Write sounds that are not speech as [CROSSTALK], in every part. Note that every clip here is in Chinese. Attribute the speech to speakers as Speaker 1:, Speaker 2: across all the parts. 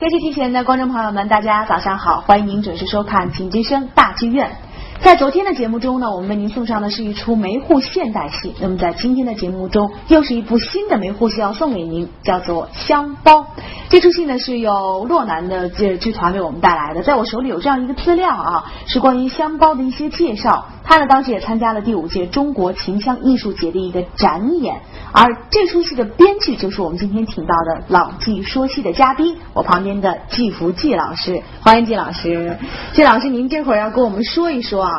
Speaker 1: 电视机前的观众朋友们，大家早上好，欢迎您准时收看《品之声大剧院》。在昨天的节目中呢，我们为您送上的是一出梅户现代戏。那么在今天的节目中，又是一部新的梅户戏要送给您，叫做《香包》。这出戏呢是由洛南的这剧团为我们带来的。在我手里有这样一个资料啊，是关于香包的一些介绍。他呢当时也参加了第五届中国秦腔艺术节的一个展演。而这出戏的编剧就是我们今天请到的老纪说戏的嘉宾，我旁边的季福季老师，欢迎季老师。季老师，您这会儿要跟我们说一说啊，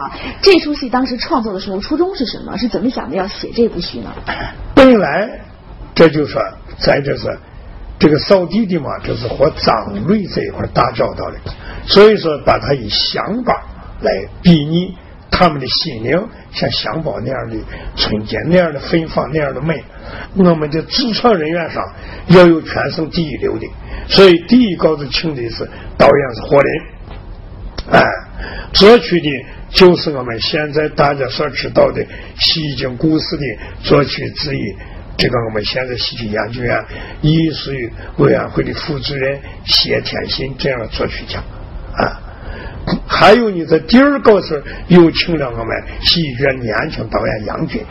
Speaker 1: 这出戏当时创作的时候初衷是什么？是怎么想的要写这部戏呢？
Speaker 2: 本来这就是在这是这个扫地的嘛，这是和张瑞这一块打交道的，所以说把它以乡巴来比拟他们的心灵，像香包那样的纯洁那样的芬芳那样的美。我们的制唱人员上要有全省第一流的，所以第一稿子请的是导演是霍林，哎，作曲的就是我们现在大家所知道的西京故事的作曲之一，这个我们现在戏剧研究院艺术委员会的副主任谢天信这样的作曲家，啊。还有你，在第二个是又请了我们戏剧院年轻导演杨军，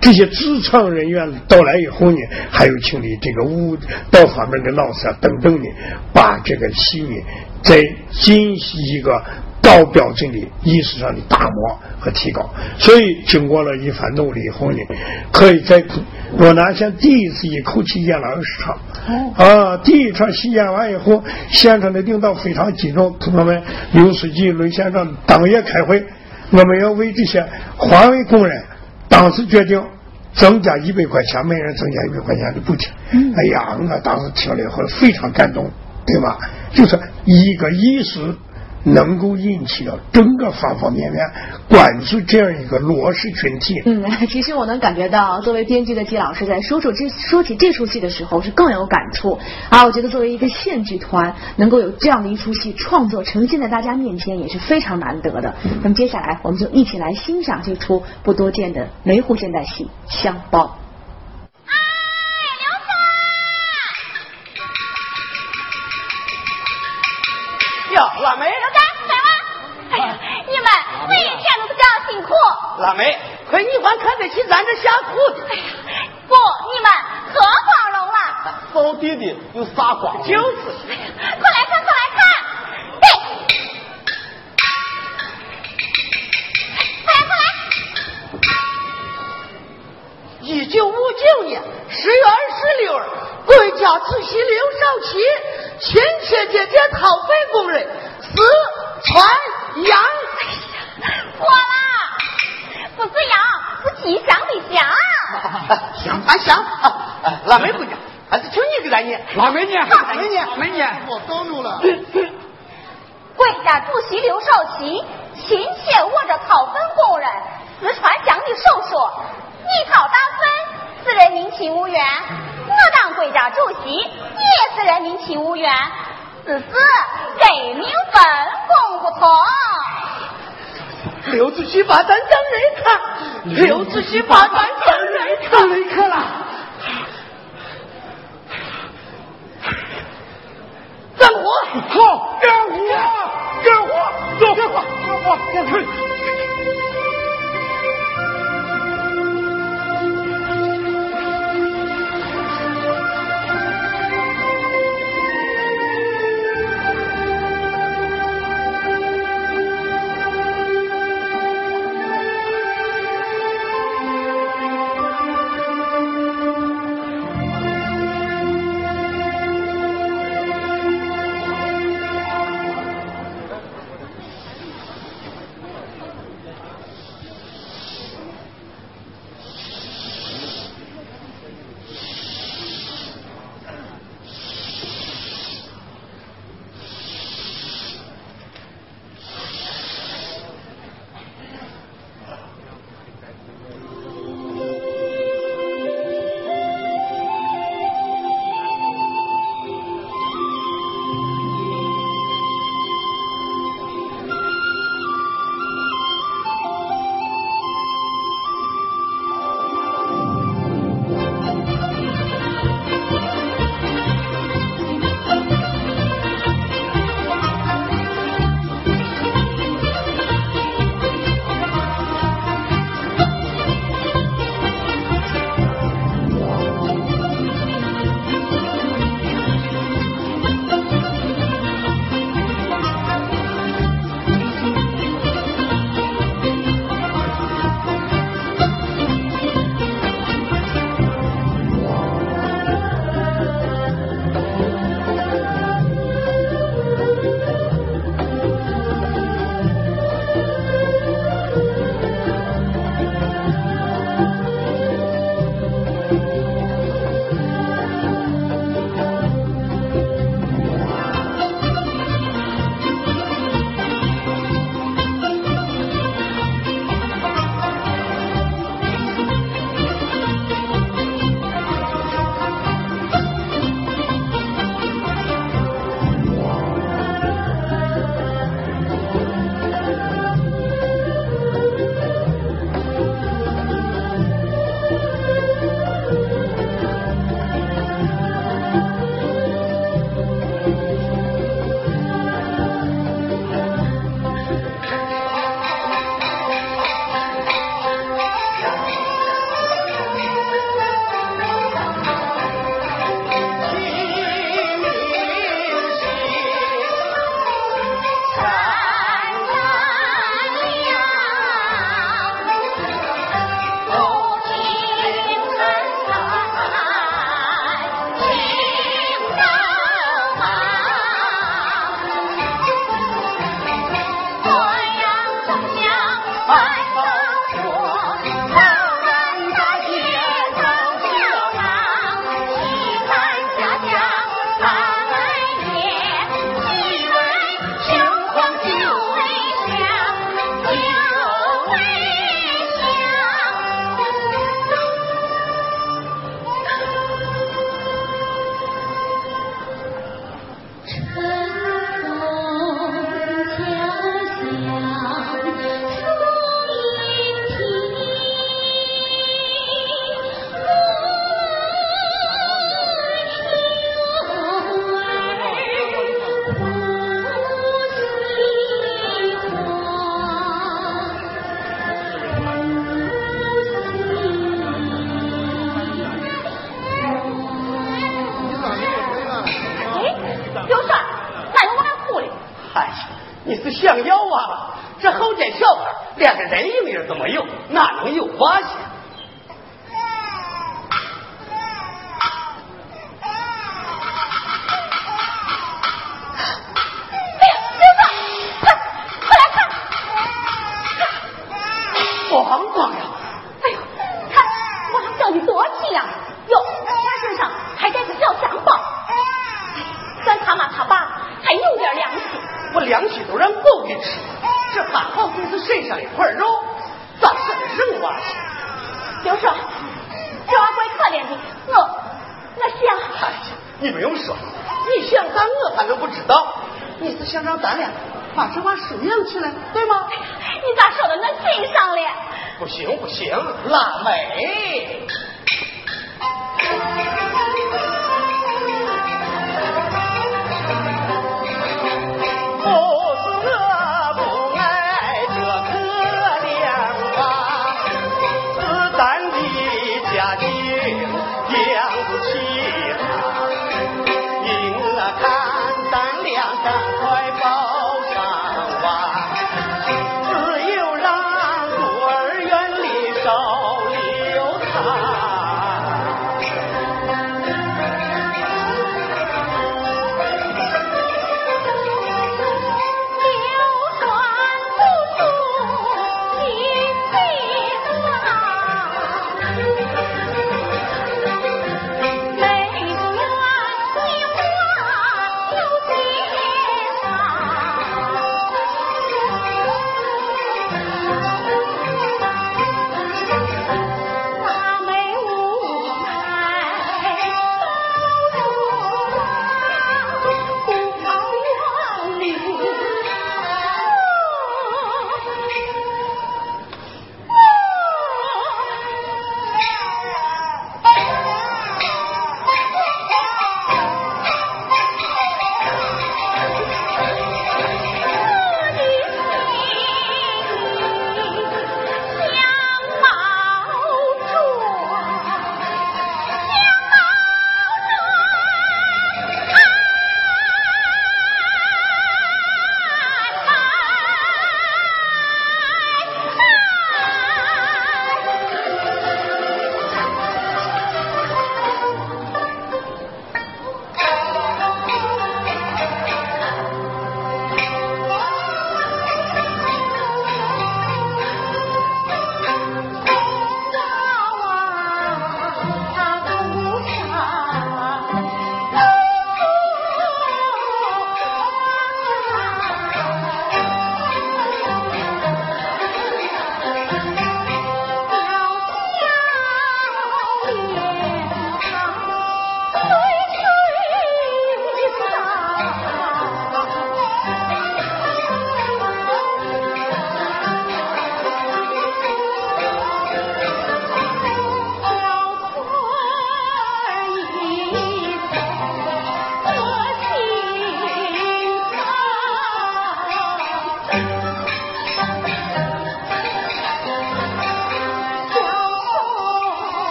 Speaker 2: 这些职场人员到来以后呢，还有请的这个舞蹈方面的老师啊等等的，把这个戏呢再进行一个高标准的意识上的打磨和提高。所以经过了一番努力以后呢，可以在罗南县第一次一口气演了二十场。啊！第一场戏演完以后，现场的领导非常激动。我们刘书记、刘县长当夜开会，我们要为这些环卫工人，当时决定增加一百块钱，每人增加一百块钱的补贴。哎呀，我当时听了以后非常感动，对吧？就是一个艺术。能够引起了整个方方面面关注这样一个弱势群体。
Speaker 1: 嗯，其实我能感觉到，作为编剧的季老师在说出这说起这出戏的时候是更有感触啊。我觉得作为一个县剧团，能够有这样的一出戏创作呈现在大家面前也是非常难得的。那么接下来我们就一起来欣赏这出不多见的梅湖现代戏《香包》。
Speaker 3: 刘哟，腊梅。腊梅，亏你还看得起咱这下苦的。
Speaker 4: 哎呀不，你们可光荣了。
Speaker 3: 扫地的又撒光，就是。
Speaker 4: 快来看，快来看！对，
Speaker 3: 一九五九年十月二十六日，国家主席刘少奇亲切接见掏粪工人四川杨。
Speaker 4: 过了。不是羊，是吉祥的祥。
Speaker 3: 祥啊祥！腊梅姑娘，还是请你给咱念。
Speaker 2: 腊梅念，
Speaker 3: 腊梅念，
Speaker 2: 没念。
Speaker 5: 我高怒了。
Speaker 4: 国家主席刘少奇亲切握着掏粪工人四川乡的手说：“你考大分是人民勤务员，我当国家主席也是人民勤务员，只是给名分工不同。”
Speaker 3: 刘主席把咱当人看，刘主席把咱当人看，
Speaker 2: 人看了。
Speaker 3: 干活，
Speaker 2: 好，干活，干活，
Speaker 3: 走，干活，
Speaker 2: 干活，干活。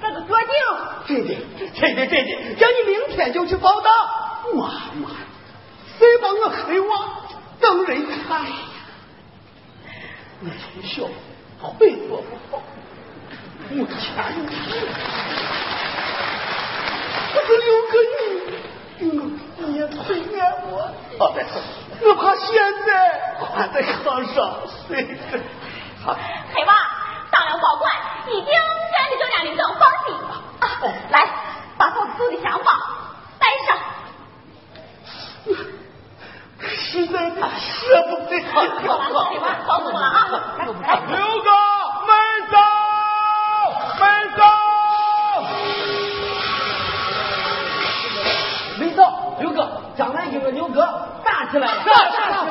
Speaker 3: 这个决定。真的，真的，真的，叫你明天就去报道。妈妈，谁把我黑娃
Speaker 4: 当
Speaker 3: 人看呀？我从小会做不好，没钱有，我就留给你，我你也催眠我。好的，我怕现在还在炕上睡着。好，
Speaker 4: 黑娃当了保管，已经。赶紧就让领导放心。来，把嫂子的想法带上。
Speaker 3: 实在的舍不得。
Speaker 4: 好了，黑娃，告诉我了啊。来，
Speaker 5: 刘哥，门走，门走。
Speaker 6: 刘哥，将来有个牛哥打起来了。
Speaker 5: 打起来了！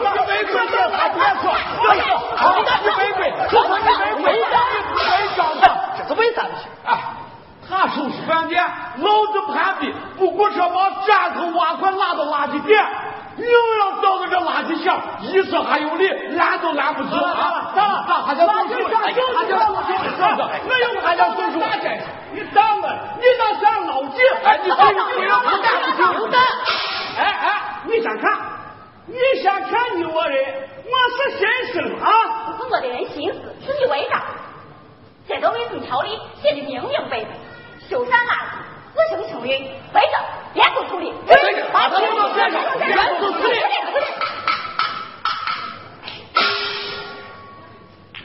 Speaker 5: 你没跪，他别说，好，你没跪，说说你没跪，没张的，
Speaker 6: 这是为啥的事？
Speaker 5: 哎，他收拾饭店，老子攀比，不顾车把站头挖块拉到垃圾点，硬要找到这垃圾箱，一说还有理，拦都拦不住啊！咋了？咋还叫总数？还叫总数？那又还叫总数？你当了，你那算老几？哎，你这个不要不干不行，哎哎，你先看，你先看你我的，我是先生啊？
Speaker 4: 不是我的人心思，是你违章。这个为你条例写的明明白白，修缮垃圾自行清运，违章严肃处理。
Speaker 5: 把他们都写上，严肃处理。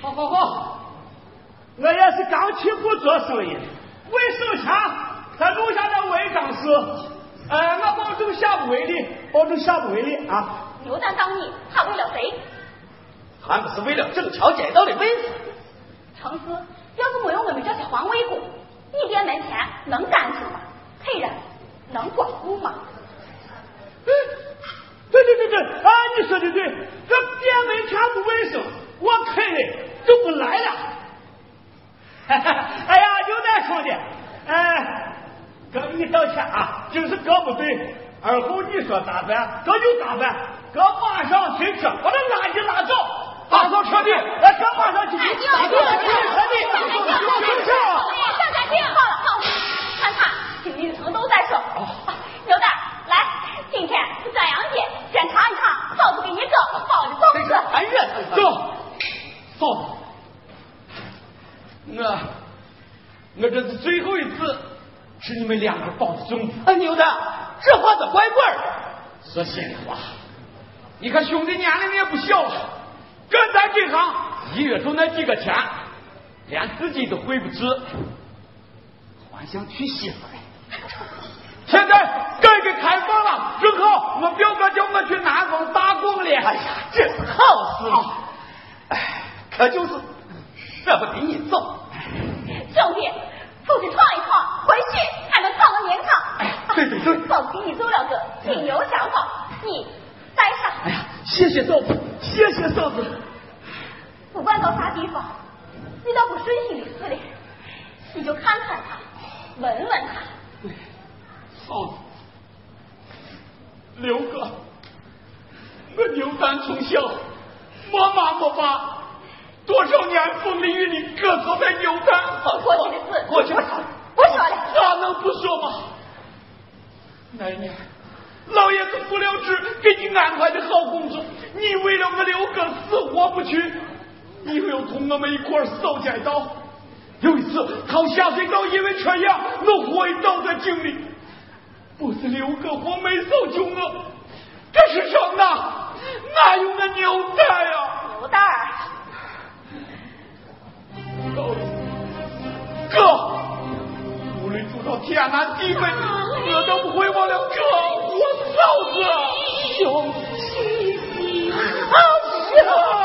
Speaker 5: 好好好，我也是刚起步做生意，为省钱，咱留下点违章事。呃，我保证下不为例，保证下不为例啊。
Speaker 4: 牛蛋当你，他为了谁？
Speaker 6: 还不是为了正桥街道的位置。
Speaker 4: 城市要是没有我们这些环卫工，你店门前能干净吗？客人能光顾吗？
Speaker 5: 嗯，对对对对，啊，你说的对，这店门前不卫生，我客人就不来了。哈 [LAUGHS] 哈哎呀，牛蛋兄弟，哎，哥给你道歉啊，这是哥不对，而后你说咋办，哥就咋办，哥马上停车，把这垃圾拉走，打扫车地，哎，哥马上去，打扫车地，车地，停车。
Speaker 4: 干干净，好了好了，看看经理层都在说。牛蛋，来，今天是转阳节，先尝一尝嫂子给你做包的粽子。
Speaker 6: 还热腾腾。
Speaker 5: 走，嫂子，我我这是最后一次吃你们两个包的粽子。
Speaker 6: 啊，牛蛋，这话咋怪怪的？
Speaker 5: 说心里话，你看兄弟年龄也不小了，跟咱这行一月就那几个钱，连自己都回不去，还想娶媳妇儿？现在改革开放了，正好我表哥叫我去南方打工了。
Speaker 6: 哎呀，这是好事。哎，可就是舍不得你走。
Speaker 4: 兄弟，出去闯一闯，回去还能讨个名堂。
Speaker 6: 哎，对对对。
Speaker 4: 嫂子给你做了个金牛小宝，你带上。
Speaker 6: 哎呀，谢谢嫂子，谢谢嫂子。
Speaker 4: 不管到啥地方，遇到不顺心的事嘞，你就看看他，问问他。
Speaker 5: 嫂子，刘哥，我牛蛋从小没妈没爸，多少年风里雨里哥坐在牛蛋。
Speaker 4: 过去的事，
Speaker 6: 过去了，
Speaker 4: 不说了。
Speaker 5: 咋能不说吗？那一年，老爷子不了职，给你安排的好工作，你为了我刘哥死活不去，你又同我们一块儿扫街道。有一次靠下水道因为缺氧，我昏倒在井里。不是刘哥活没搜救我，这是什么？哪有那牛蛋呀？
Speaker 4: 牛蛋儿。
Speaker 5: 哥，无论走到天南地北，我都不会忘了哥，我嫂子。
Speaker 4: 兄弟，
Speaker 5: 好笑。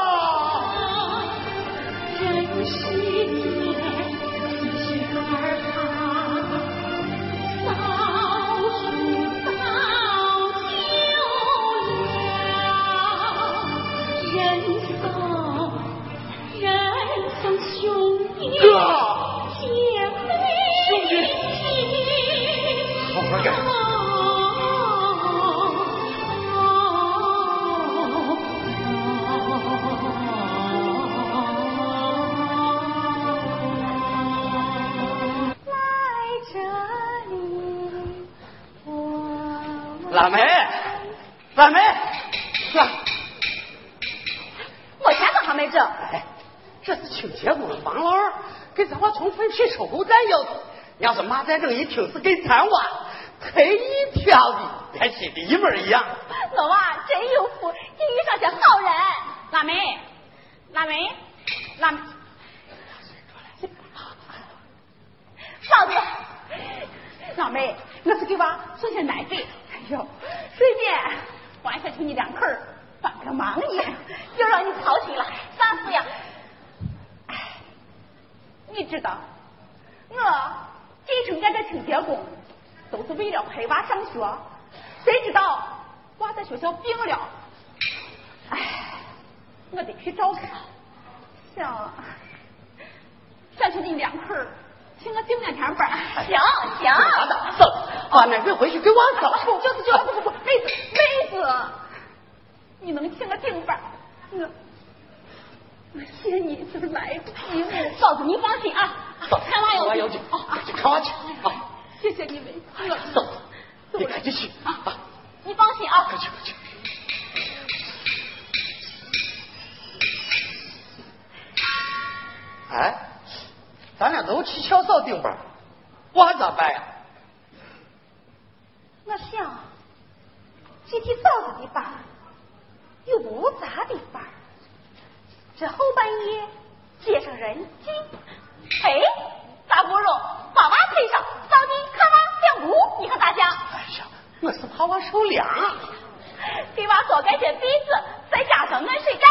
Speaker 6: 腊梅，腊梅，是。
Speaker 4: 我钱都还没没整？
Speaker 3: 哎，这是清洁工王老二给咱娃从坟皮收购站要的。要是马占正一听是给咱娃，忒一挑的，连心里一模一样。
Speaker 4: 老娃真有福，你遇上些好人。腊梅，腊梅，腊梅，嫂子，老妹，我是给娃送些奶粉。哎呦，随便换下去你两口帮个忙呢，又让你操心了。啥事呀？哎，你知道，我进城干这清洁工，都是为了陪娃上学。谁知道娃在学校病了，哎，我得去照看。想想去你两口，请我顶两天班。行行，
Speaker 3: 好的，走，把奶粉回去给我走。[LAUGHS]
Speaker 4: 不就是就是不不不，妹子妹子，你能请我顶班？我我谢你这个来不及了。嫂子，你放心啊，看娃
Speaker 3: 娃
Speaker 4: 有紧
Speaker 3: 要紧啊，去看娃去啊。
Speaker 4: 谢谢你妹子，
Speaker 3: 走，你赶紧去
Speaker 4: 啊！你放心啊。
Speaker 3: 快去快去。哎，咱俩都去乔嫂顶班，我咋办呀？
Speaker 4: 我想，去替嫂子的班，又不咋的班，这后半夜街上人挤，哎，大不如把娃推上，扫地看娃两步，你看咋想？
Speaker 3: 哎呀，我是怕娃受凉。[LAUGHS]
Speaker 4: 给娃多盖些被子，再加上暖水袋。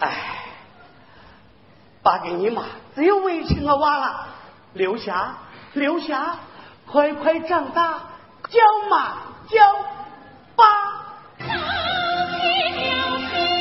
Speaker 3: 哎，发给你妈只有委屈我娃了，刘霞，刘霞，快快长
Speaker 4: 大，叫妈叫爸。[LAUGHS]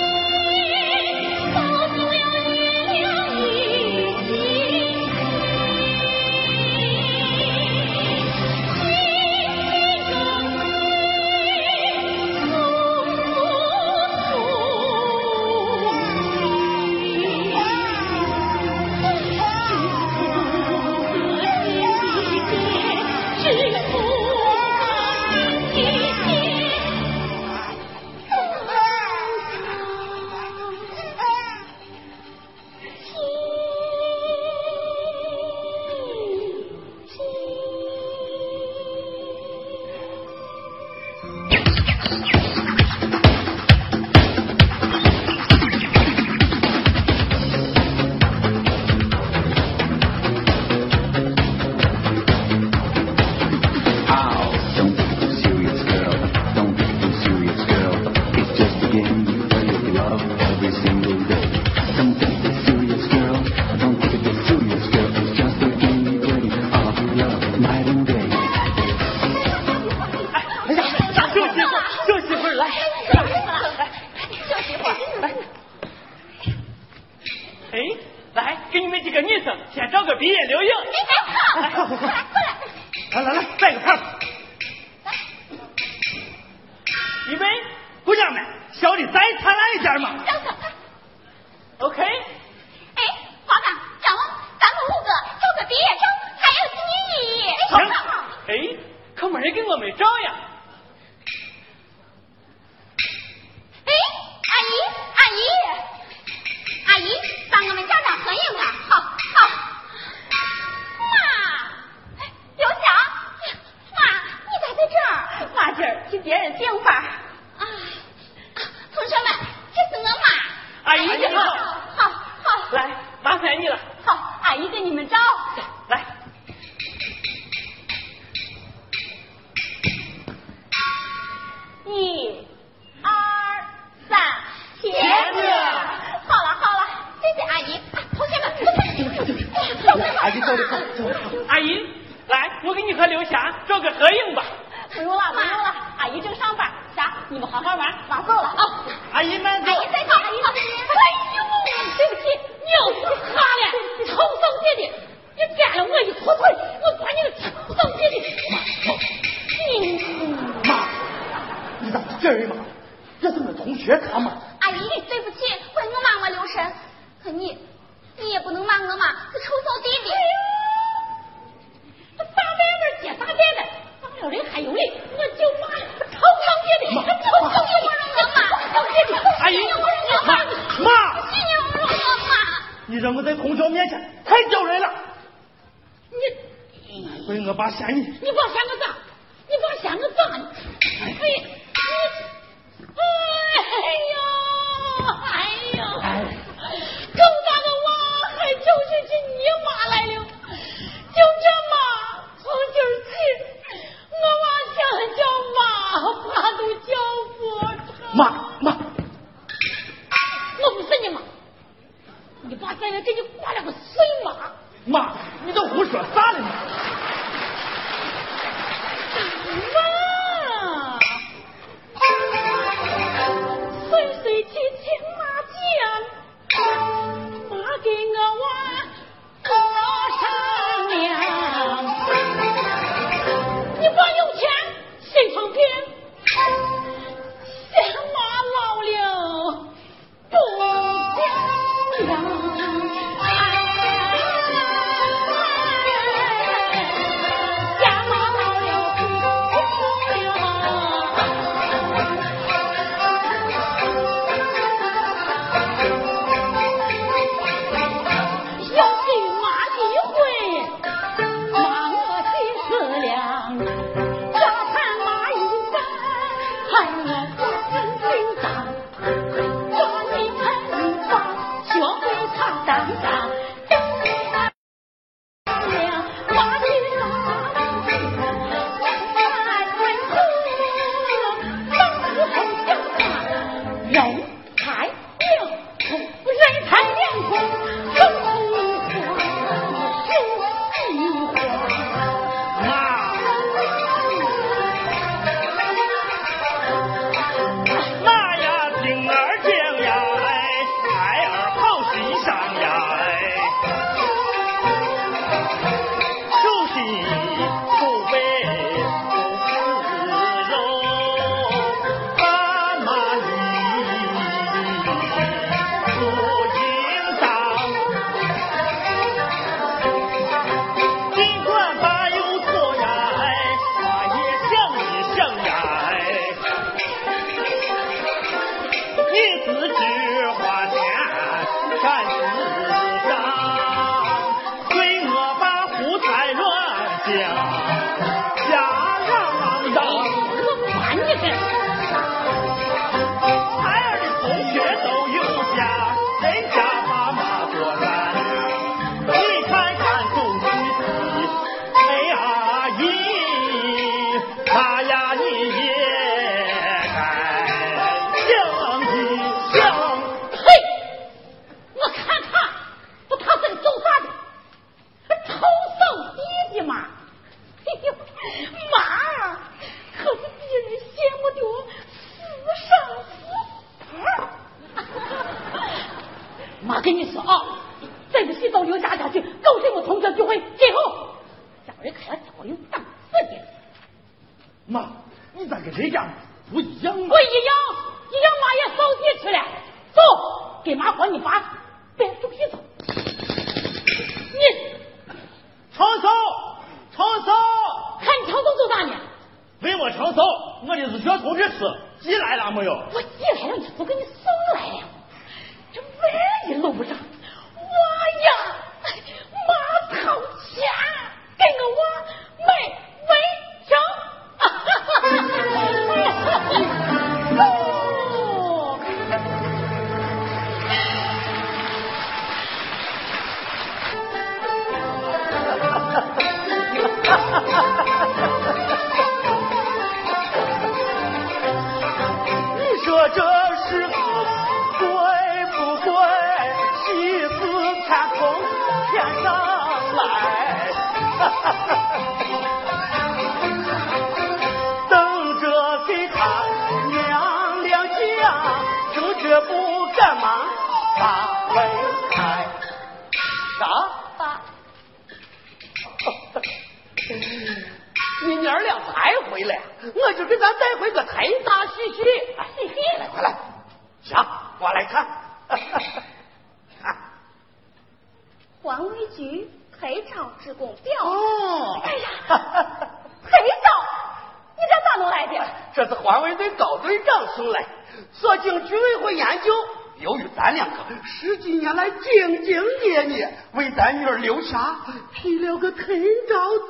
Speaker 4: 送来，
Speaker 3: 所经居委会研究，由于咱两个十几年来兢兢业业，为咱女儿留下提了个退照字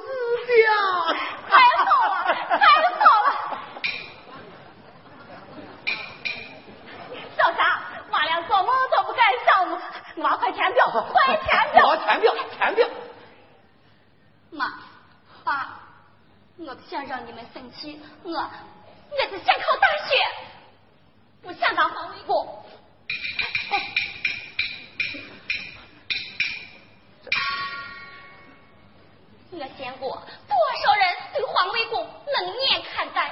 Speaker 4: 条。太好了，太好了！小霞，我俩做梦都不敢想，我快填表，快填表！
Speaker 3: 我填表，填表。
Speaker 4: 妈，爸，我不想让你们生气，我我是想考大学，不想当环卫工。我见过多少人对环卫工冷眼看待，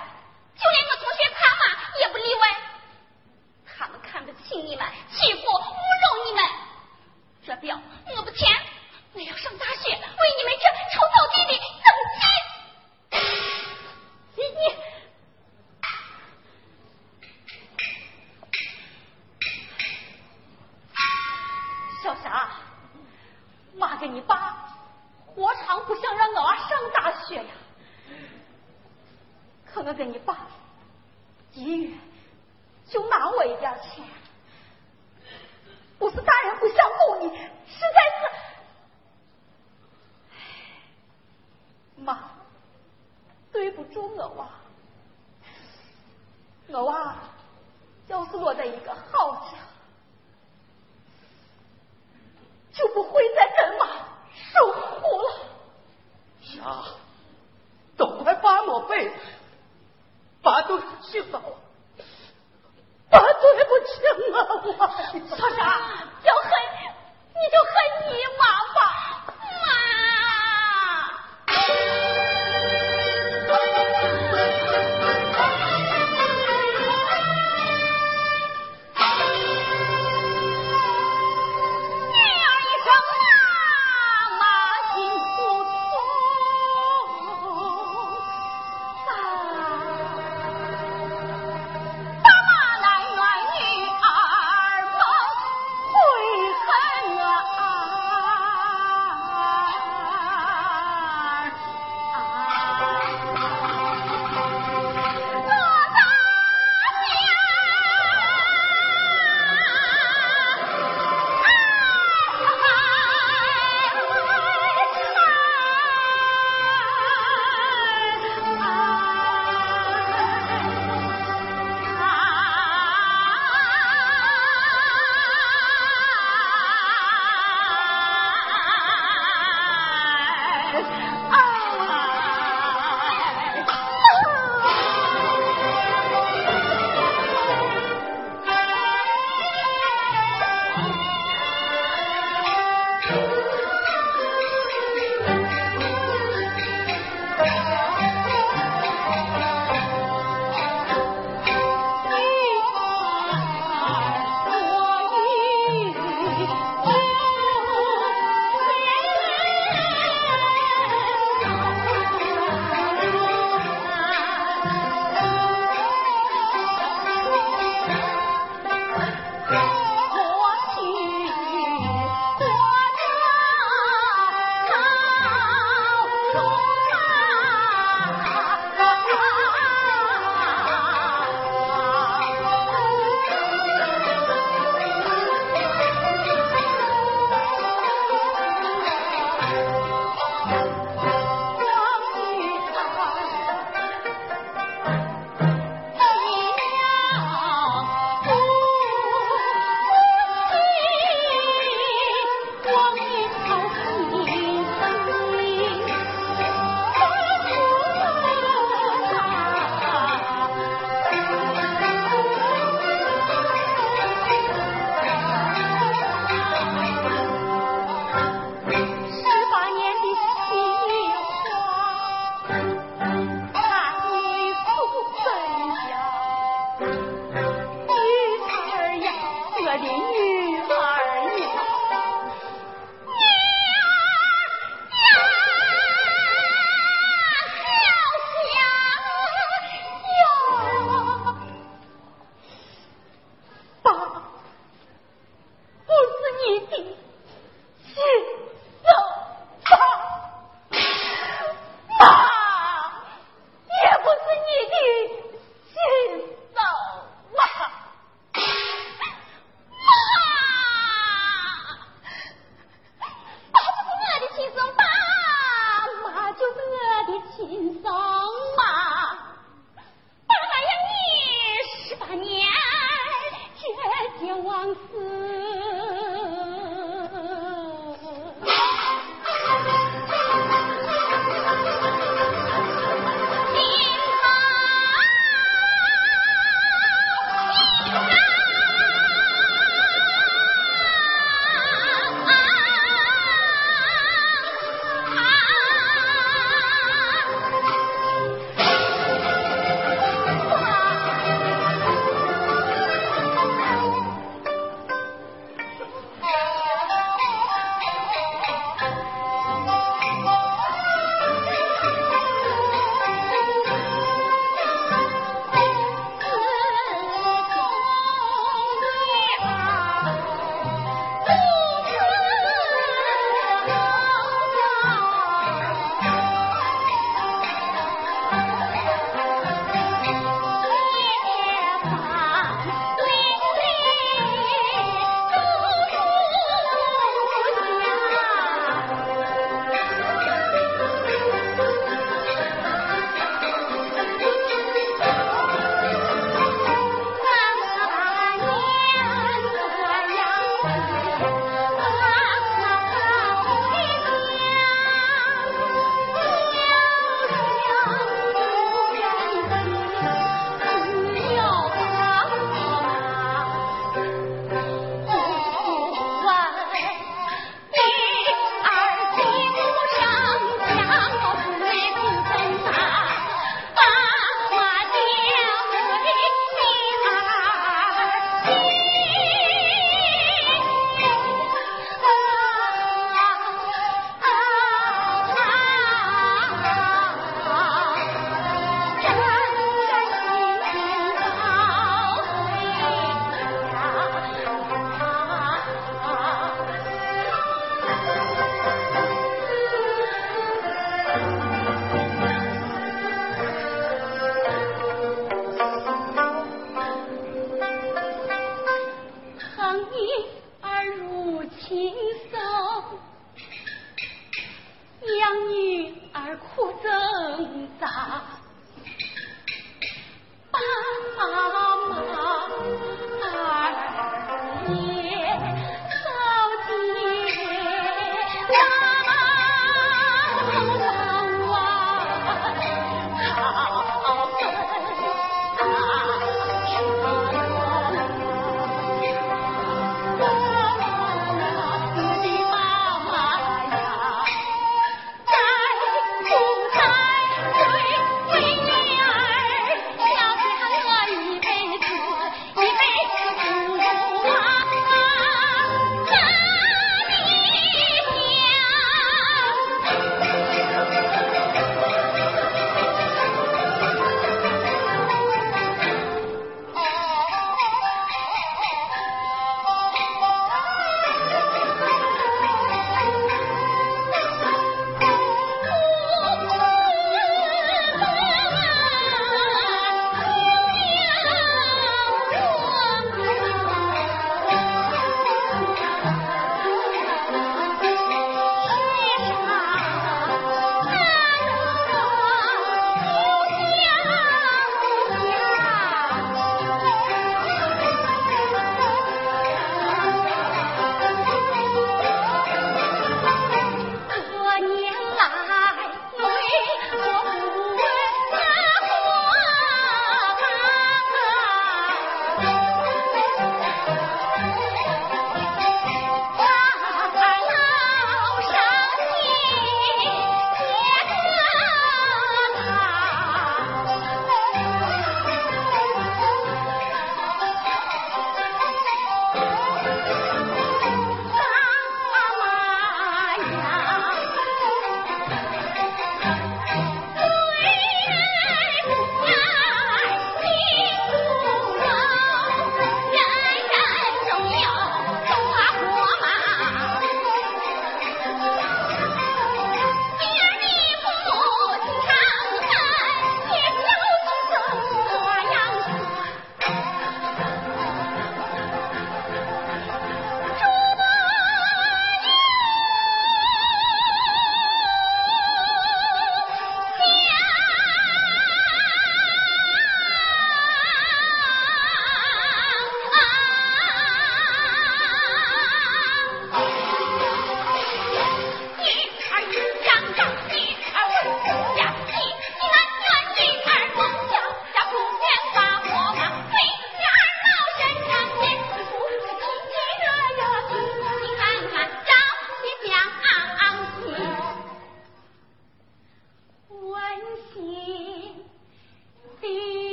Speaker 4: 就连我同学他妈也不例外。他们看不起你们，欺负、侮辱你们。这表我不签，我要上大学，为你们这臭扫地的争气。你你。妈跟你爸何尝不想让我上大学呀？可我跟你爸一月就拿我一点钱，不是大人不想供你，实在是，妈，对不住我娃，我娃要是落在一个好家。就不会再跟妈受苦了。
Speaker 3: 啥都怪爸我背爸都是气死了爸对不起妈
Speaker 4: 我小傻要恨你就恨你妈吧。妈。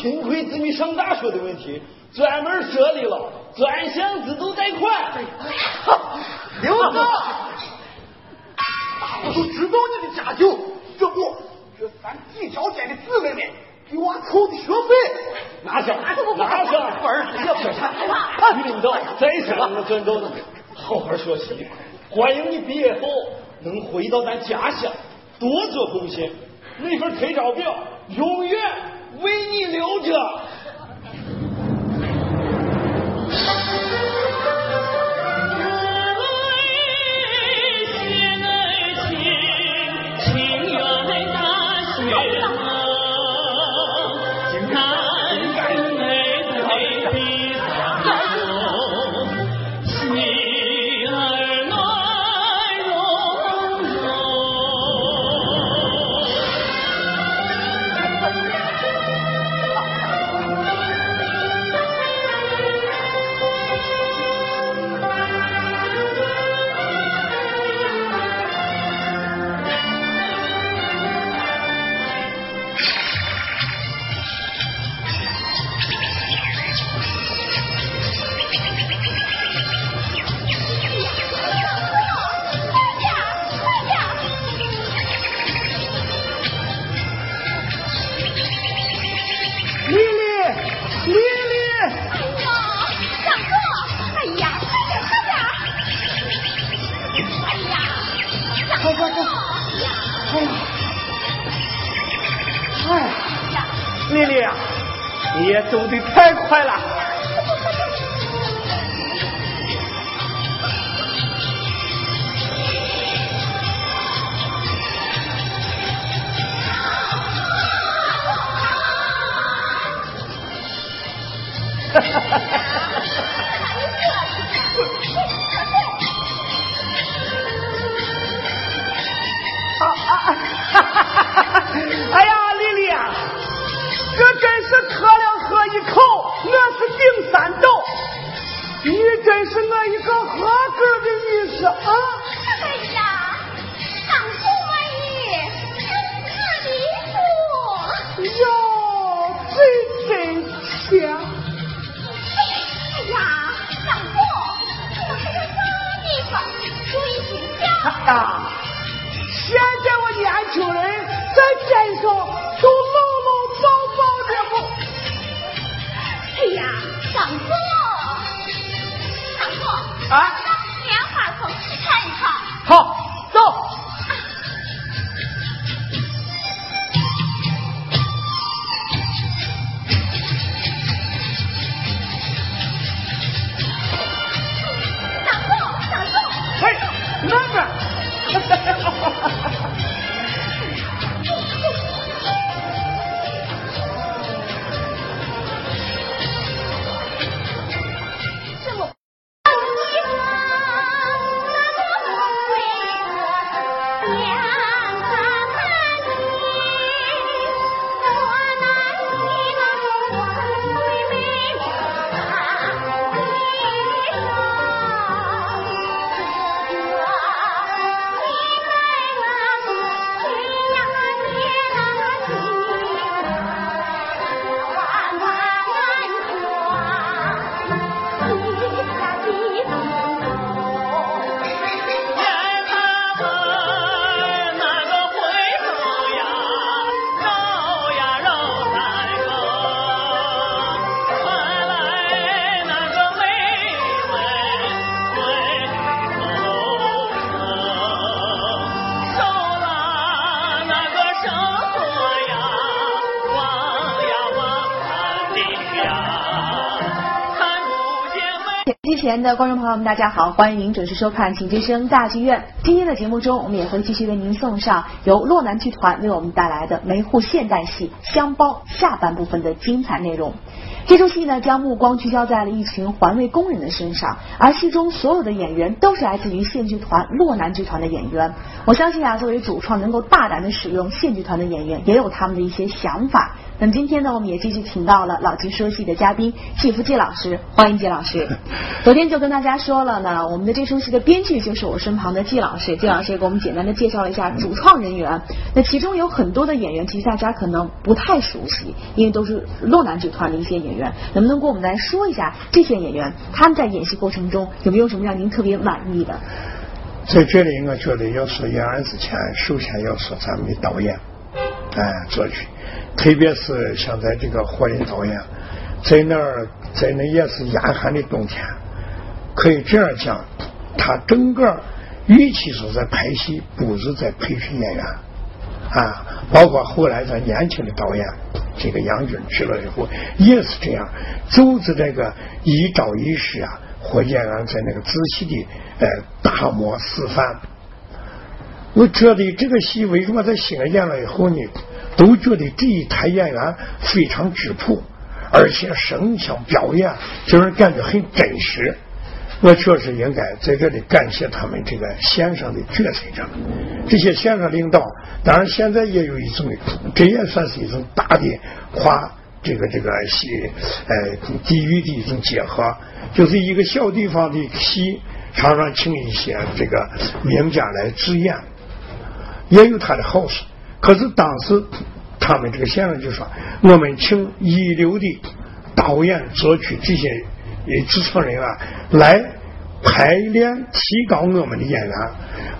Speaker 6: 贫困子女上大学的问题专门设立了专项资助贷款。
Speaker 5: 子，大伙都知道你的家境，这不，这咱几条街的姊妹们给我凑的学费，
Speaker 4: 拿下，拿下，本儿也不差。于领导，再次让我尊重你，好好学习，欢迎你毕业后能回到咱家乡多做贡献。那份退招表永远为你留着。
Speaker 1: 机前的观众朋友们，大家好，欢迎您准时收看《请之声大剧院》。今天的节目中，我们也会继续为您送上由洛南剧团为我们带来的梅户现代戏《香包》下半部分的精彩内容。这出戏呢，将目光聚焦在了一群环卫工人的身上，而戏中所有的演员都是来自于县剧团洛南剧团的演员。我相信啊，作为主创能够大胆的使用县剧团的演员，也有他们的一些想法。那么今天呢，我们也继续请到了老季说戏的嘉宾季福季老师，欢迎季老师。[LAUGHS] 昨天就跟大家说了呢，我们的这出戏的编剧就是我身旁的季老师，季老师也给我们简单的介绍了一下主创人员。那其中有很多的演员，其实大家可能不太熟悉，因为都是洛南剧团的一些演员。能不能给我们来说一下这些演员他们在演戏过程中有没有什么让您特别满意的？
Speaker 2: 在这里，我觉得要说演员之前，首先要说咱们的导演，哎，作曲，特别是像在这个火人导演，在那儿，在那也是严寒的冬天，可以这样讲，他整个与其说在拍戏，不如在培训演员。啊，包括后来咱年轻的导演，这个杨军去了以后也是这样，走着这个一招一式啊，和演员在那个仔细的呃打磨示范。我觉得这个戏为什么在西安演了以后呢，都觉得这一台演员非常质朴，而且声腔表演就是感觉很真实。我确实应该在这里感谢他们这个线上的决策者，这些线上领导。当然，现在也有一种，这也算是一种大的跨这个这个戏，呃，地域的一种结合。就是一个小地方的戏，常常请一些这个名家来主演，也有他的好处。可是当时他们这个先生就说：“我们请一流的导演、作曲这些呃。”制作人啊，来排练提高我们的演员，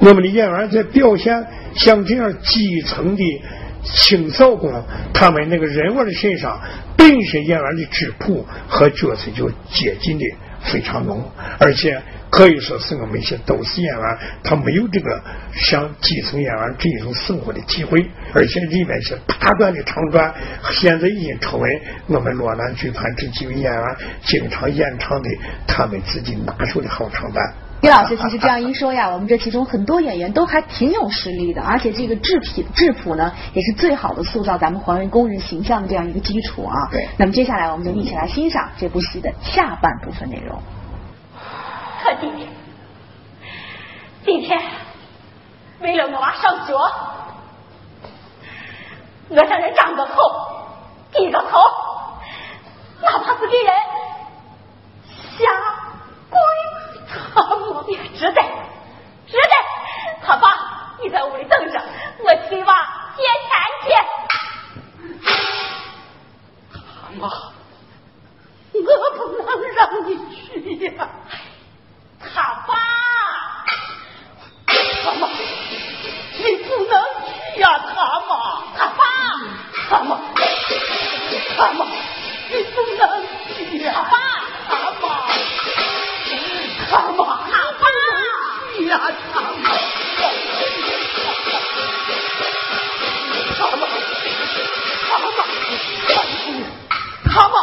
Speaker 2: 我们的演员在表现像这样基层的清扫工，他们那个人物的身上本身演员的质朴和角色就接近的非常浓，而且。可以说是我们一些都市演员，他没有这个像基层演员这一种生活的机会，而且里面一些大段的长段，现在已经成为我们洛南剧团这几位演员经常演唱的他们自己拿手的好唱段。
Speaker 1: 李老师，其实这样一说呀，我们这其中很多演员都还挺有实力的，而且这个质品质朴呢，也是最好的塑造咱们环卫工人形象的这样一个基础啊。
Speaker 2: 对。
Speaker 1: 那么接下来，我们就一起来欣赏这部戏的下半部分内容。
Speaker 4: 可弟，今天为了我娃上学，我向人张个口，低个头，哪怕是给人下跪，他我也值得，值得。他爸，你在屋里等着，我替娃借钱去。
Speaker 3: 他妈，我不能让你去呀。
Speaker 4: 他爸，[COUGHS]
Speaker 3: 他妈，你不能去呀！他妈，
Speaker 4: 他爸，
Speaker 3: 他妈，他妈，你不能去呀！
Speaker 4: 他爸，
Speaker 3: 他妈，他妈，
Speaker 4: 他爸，
Speaker 3: 去呀！他妈，他妈，他妈，他妈，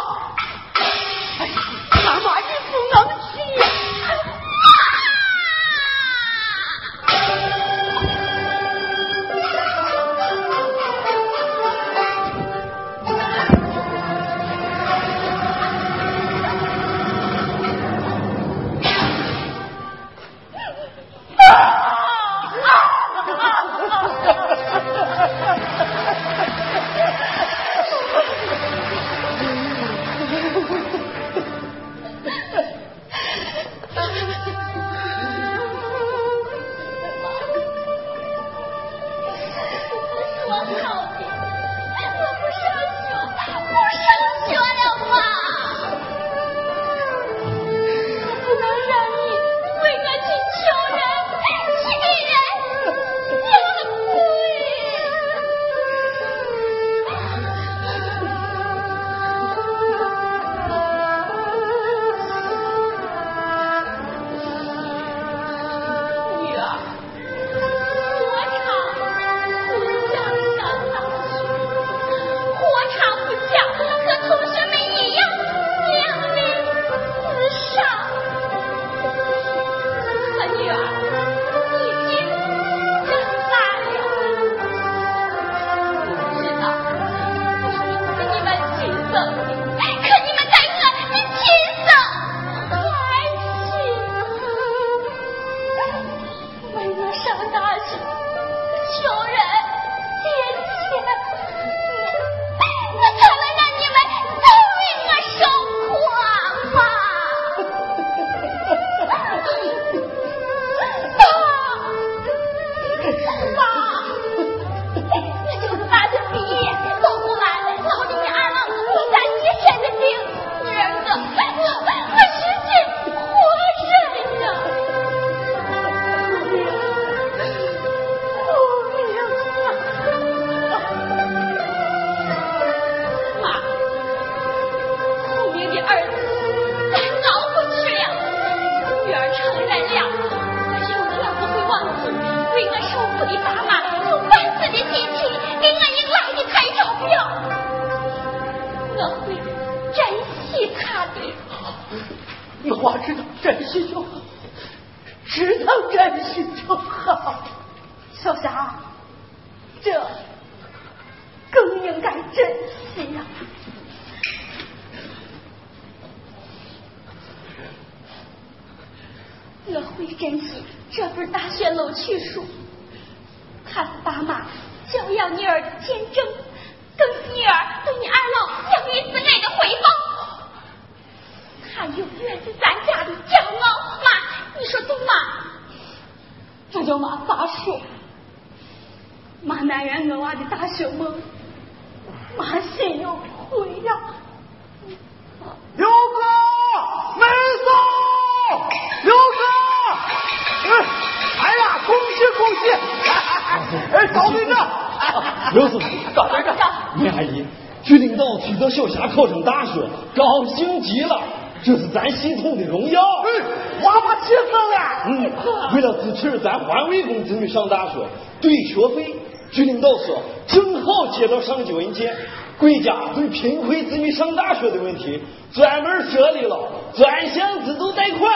Speaker 6: 文件，国家对贫困子女上大学的问题专门设立了专项资助贷款。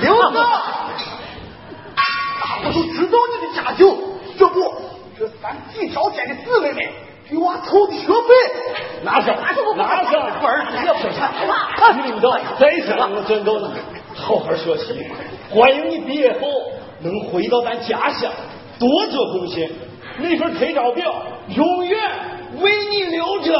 Speaker 5: 刘哥，我都知道你的家境，这不，这是咱几条街的姊妹们给娃凑的学费。
Speaker 6: 拿上，拿上，
Speaker 3: 我儿子也不想
Speaker 6: 局领导再三我尊重你，好好学习，欢迎你毕业后能回到咱家乡多做贡献。那份退招表永远为你留着。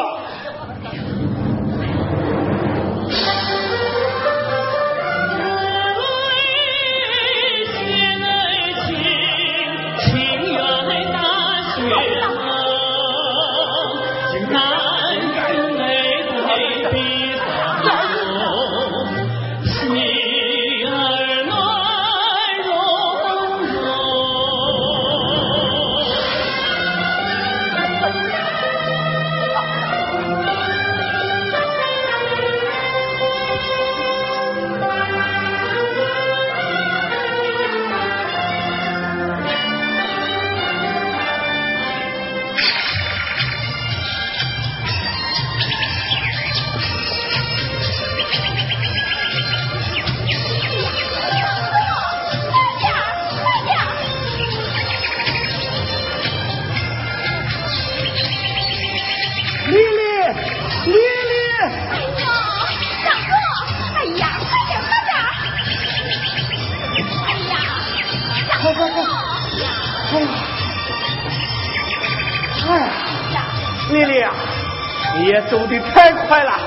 Speaker 5: 也走的太快了。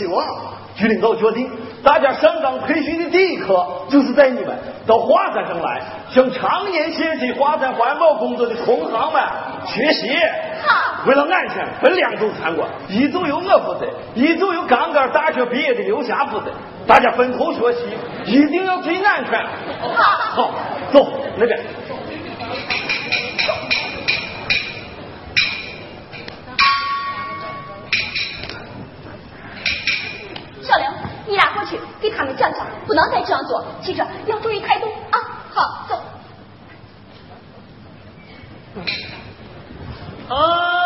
Speaker 6: 希望。局领导决定，大家上岗培训的第一课就是带你们到华山上来，向常年献身华山环保工作的同行们学习。
Speaker 4: 好
Speaker 6: 为了安全，分两组参观，一组由我负责，一组由刚刚大学毕业的刘霞负责。大家分头学习，一定要注意安全。
Speaker 4: 好
Speaker 6: 好，
Speaker 5: 走那边。
Speaker 4: 去给他们讲讲，不能再这样做。记着要注意态度啊！好，走。啊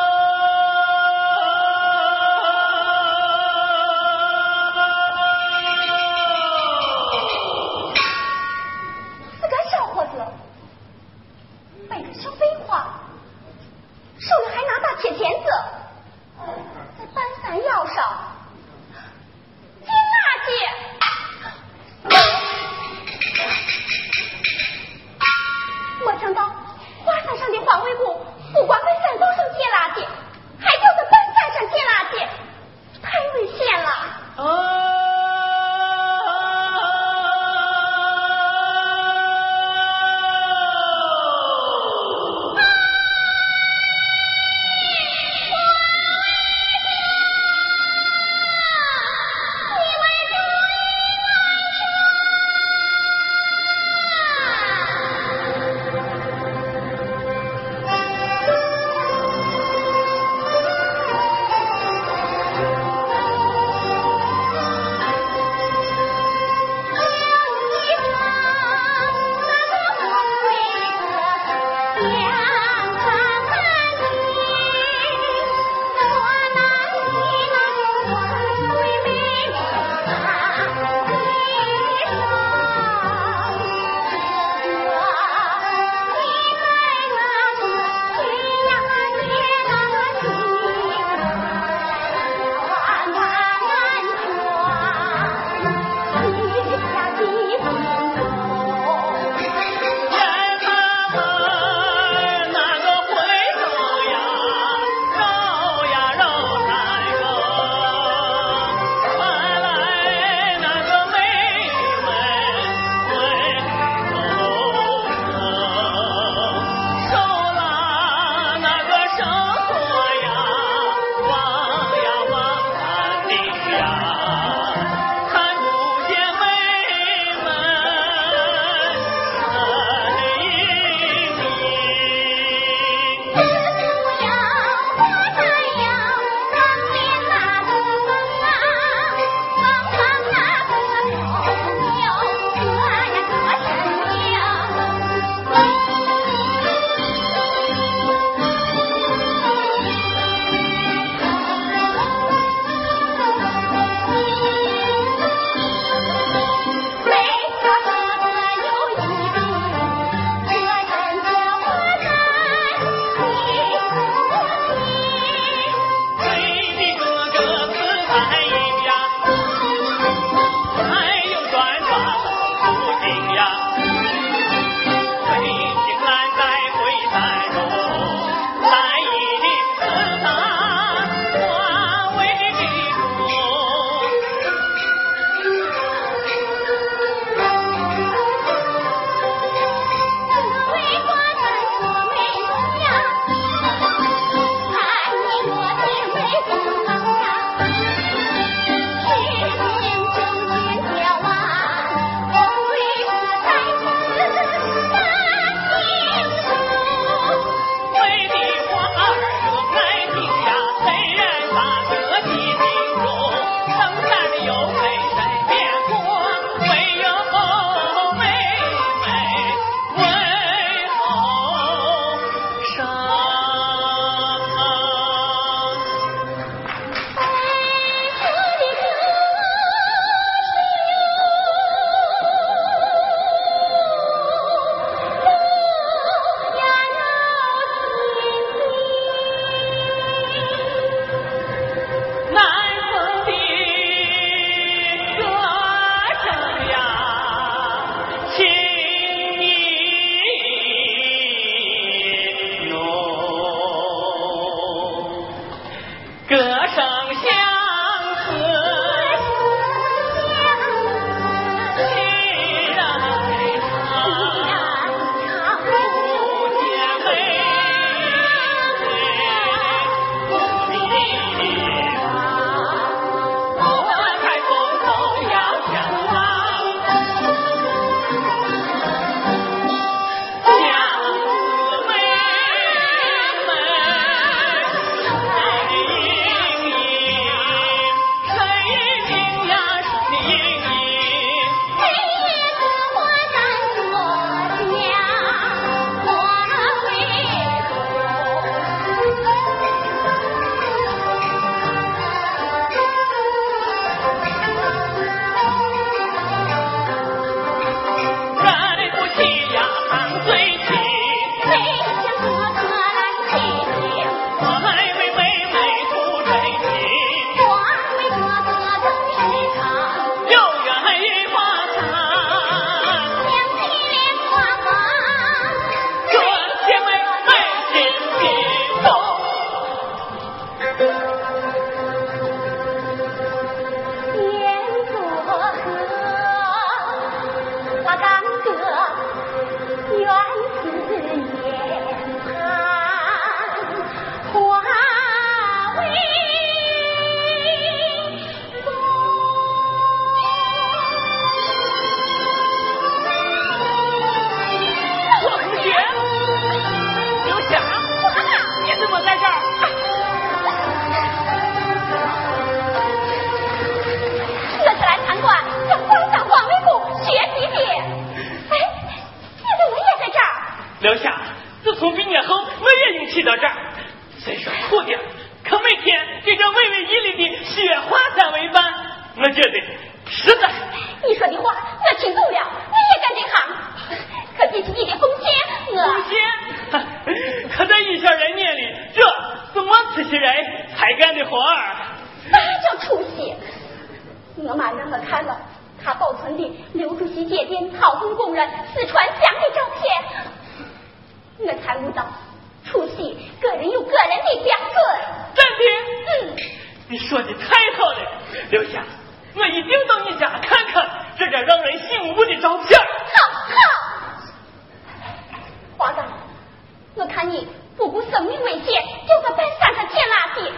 Speaker 4: 顾生命危险就在半山上捡垃圾，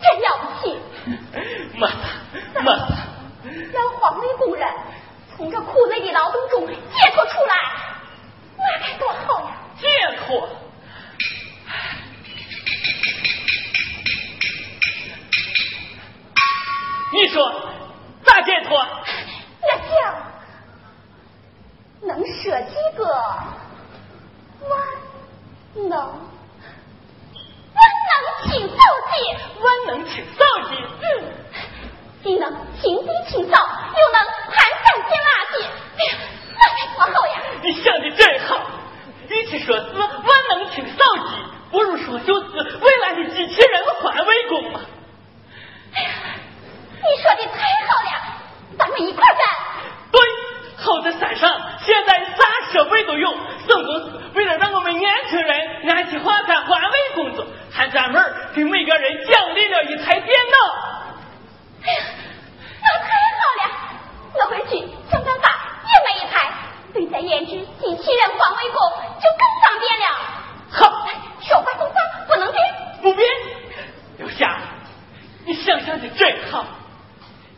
Speaker 4: 真了不起。
Speaker 7: 没事，没事。
Speaker 4: 让环卫工人从这苦累的劳动中解脱出来，那该多好呀！
Speaker 7: 解脱。你说咋解脱？
Speaker 4: 我想能舍几个万能万能清扫机，
Speaker 7: 万能清扫机，
Speaker 4: 嗯，既能清地清扫，又能盘山捡垃圾，哎呀，那该多好呀！
Speaker 7: 你想的真好，与其说是万能清扫机，不如说就是未来的机器人环卫工嘛。
Speaker 4: 哎呀！你说的太好了，咱们一块干。
Speaker 7: 好在山上现在啥设备都有，省公司为了让我们年轻人安心发展环卫工作，还专门给每个人奖励了一台电脑。
Speaker 4: 哎呀，那太好了！我回去想办法也买一台，对在研制机器人环卫工就更方便了。
Speaker 7: 好，
Speaker 4: 说话算话，不能变。
Speaker 7: 不变。刘霞，你想象的真好。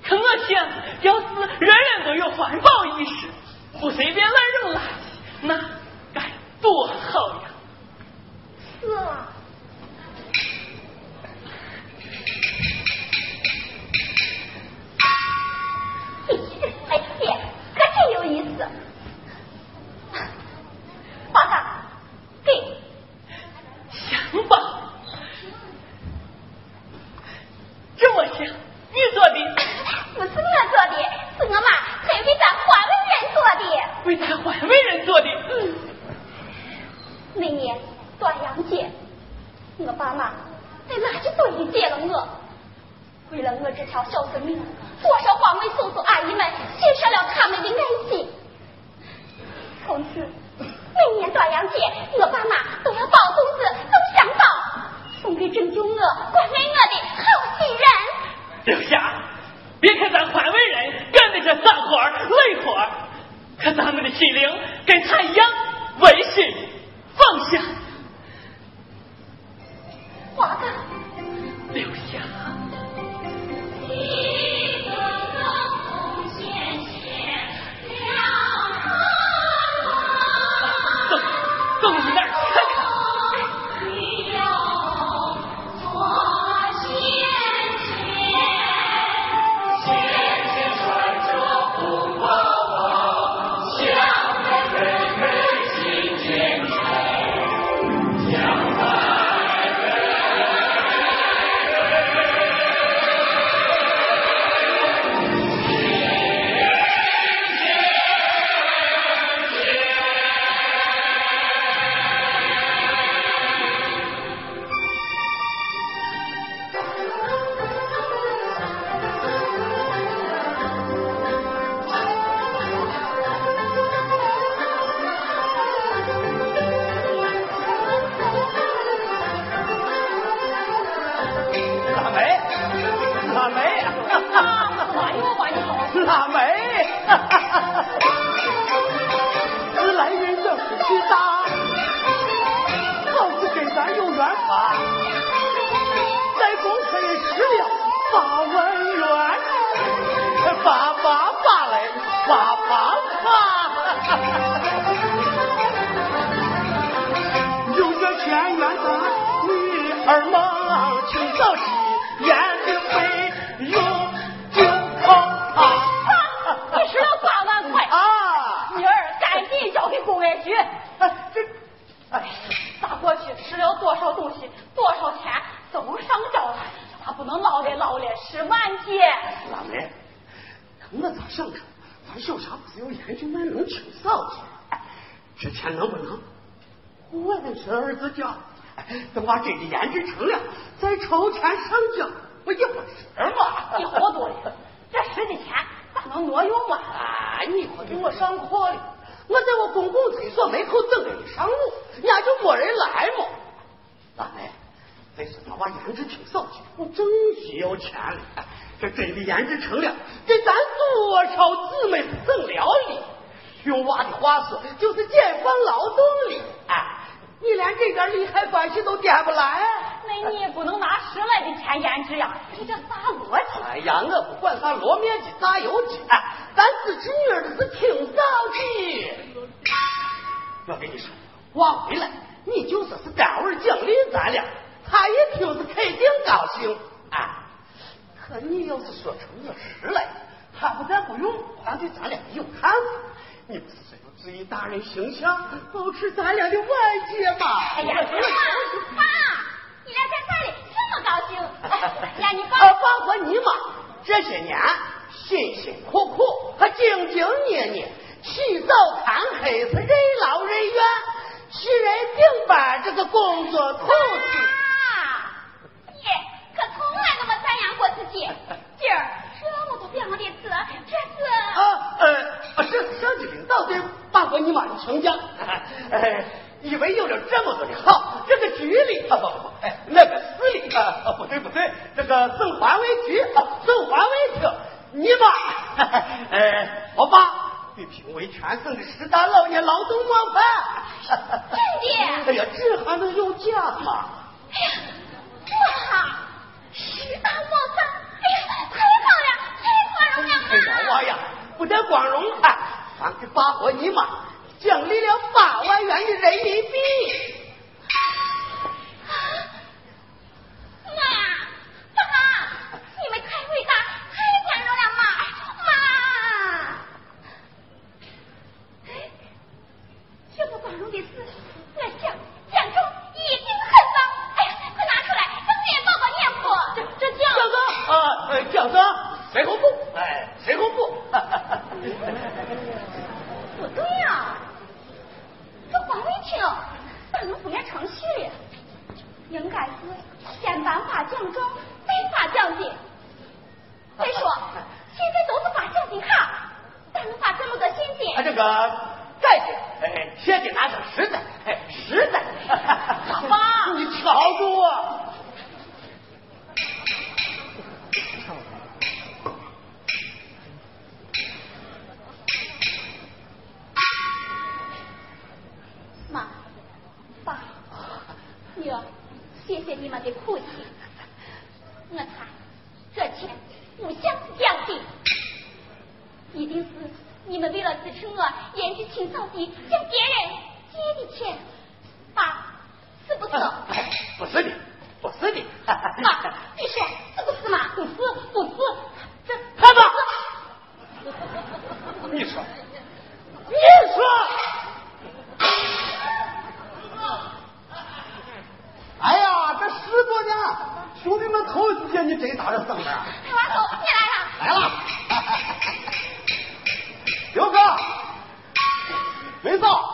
Speaker 7: 可我想，要是人人都有环保意识，不随便乱扔垃圾，那该多好呀！
Speaker 4: 是啊。哎姐，可真有意思。华子，给。
Speaker 7: 想吧，这么想，你做的。
Speaker 4: 不是我做的，是我妈特意为咱环卫人做的。
Speaker 7: 为咱环卫人做的。
Speaker 4: 嗯。那年端阳节，我爸妈在垃圾堆里接了我。为了我这条小生命，多少环卫叔叔阿姨们献上了他们的爱心。从此，每年端阳节，我爸妈都要包粽子、送香包，送给拯救我、关爱我的好心
Speaker 7: 人。刘霞。别看咱环卫人干的这脏活累活可咱们的心灵跟他一样温馨放下。
Speaker 4: 华子，
Speaker 7: 留下。
Speaker 4: 八万
Speaker 3: 元发发发来发发发。有个千元的女儿吗？把这个研制成了，再筹钱上交，不一回事吗？
Speaker 4: 你活多了，这十几钱咋能挪用啊？
Speaker 3: 啊，你可给我上课了。我在我公共厕所门口等了一上午，伢就没人来嘛。大妹，再说他把胭脂清扫去，我真需要钱了。这真的研制成了，给咱多少姊妹是省了力。用娃的话说，就是解放劳动力。哎。你连这点利害关系都掂不来，
Speaker 4: 那你也不能拿十来的钱胭脂呀？你这啥逻
Speaker 3: 我不管啥罗面积、榨油机，咱自己女儿的是清扫的。我跟你说，往回来，你就说是单位奖励咱俩，他一听是肯定高兴。哎，可你要是说成我十来，他不但不用，还对咱俩有看法。你不是说要注意大人形象，保持咱俩的外界吗？
Speaker 4: 哎呀，爸，你俩在这里这么高兴？[LAUGHS] 呀，你
Speaker 3: 放放过你妈！这些年辛辛苦苦和兢兢业业，起早贪黑是任劳任怨，其人顶班这个工作头子。
Speaker 4: 妈，你可从来都没赞扬过自己，[LAUGHS] 今儿这么多表的词，这是
Speaker 3: 啊呃。是上级领导对把过你妈的请假，哎，[LAUGHS] 以为有了这么多的好，这个局里啊不不不，哎，那个市里啊不对不对，这个省环卫局啊省环卫厅，你妈，哎，我爸被评为全省的十大老年劳动模
Speaker 4: 范，[LAUGHS] 真
Speaker 3: 的？哎呀，这还能有假吗？
Speaker 4: 哎呀，哇，十大模范，哎呀，太好了，太光荣了！哎
Speaker 3: 呀，娃呀。不但光荣，啊，还给爸和你妈奖励了八万元的人民币。
Speaker 4: 妈，爸，你们太伟大，太光荣了，妈，妈。这么光荣的事，那奖奖状一定很棒。哎呀，快拿出来，让我也报报念谱。
Speaker 3: 这这奖状啊，奖状，随后部，哎，随后部。
Speaker 4: 不对呀，环卫厅咋能不按程序？应该是先颁发奖状，再发奖金。再说现在都是发奖金卡，咋能发这么多现金？
Speaker 3: 啊这个再见，哎，现金拿着实在，哎，实在。
Speaker 4: 爸，[LAUGHS]
Speaker 3: 你瞧住我。[LAUGHS]
Speaker 4: 谢谢你们的苦心，我猜这钱不像是奖金，一定是你们为了支持我胭脂清扫地向别人借的钱，爸，是不是？[LAUGHS]
Speaker 3: 不是的，不是的。
Speaker 4: 爸，你说是不是嘛？
Speaker 3: 不是，不是。这孩子，你说，[LAUGHS] 你说。哎呀，这十多年，兄弟们头一次见你这大的嗓门。
Speaker 4: 我走，你来了。
Speaker 3: 来了。刘哥，梅嫂，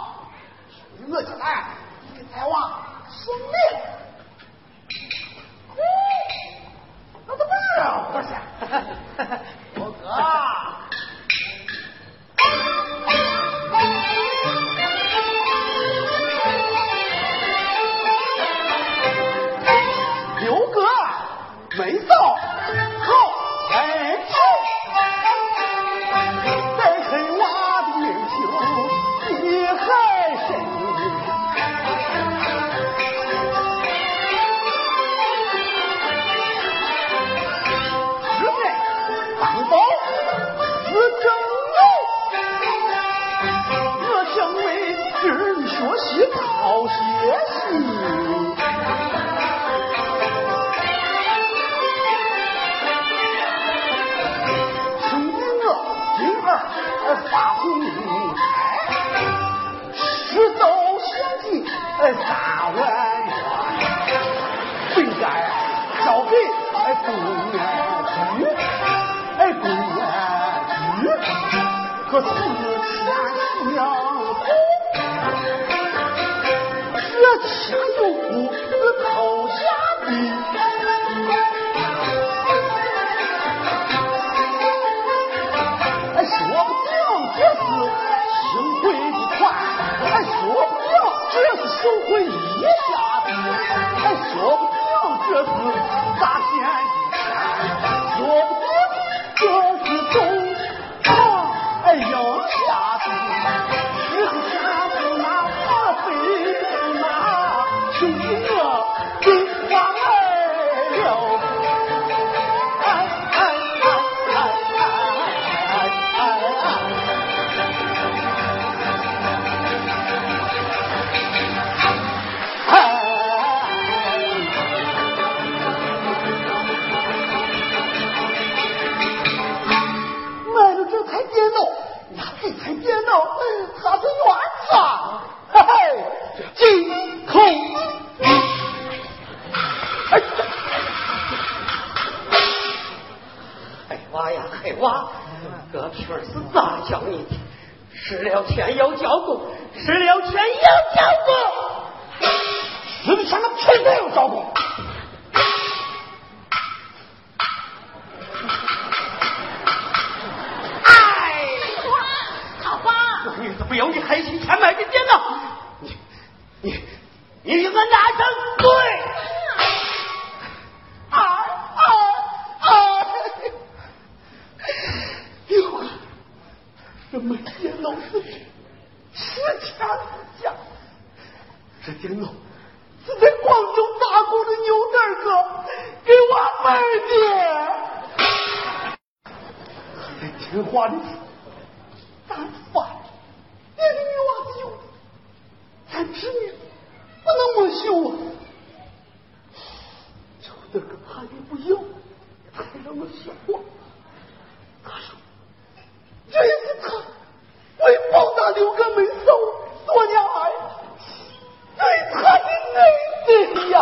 Speaker 3: 弄死你是钱
Speaker 5: 子
Speaker 3: 家，这顶楼是在广州打工的牛蛋哥给我买的。还听话的，咱爸，那个女娃子有，咱侄女不能没修啊。牛蛋哥怕你不要，还让我笑话。他六个没走，多年来最惨的内弟呀。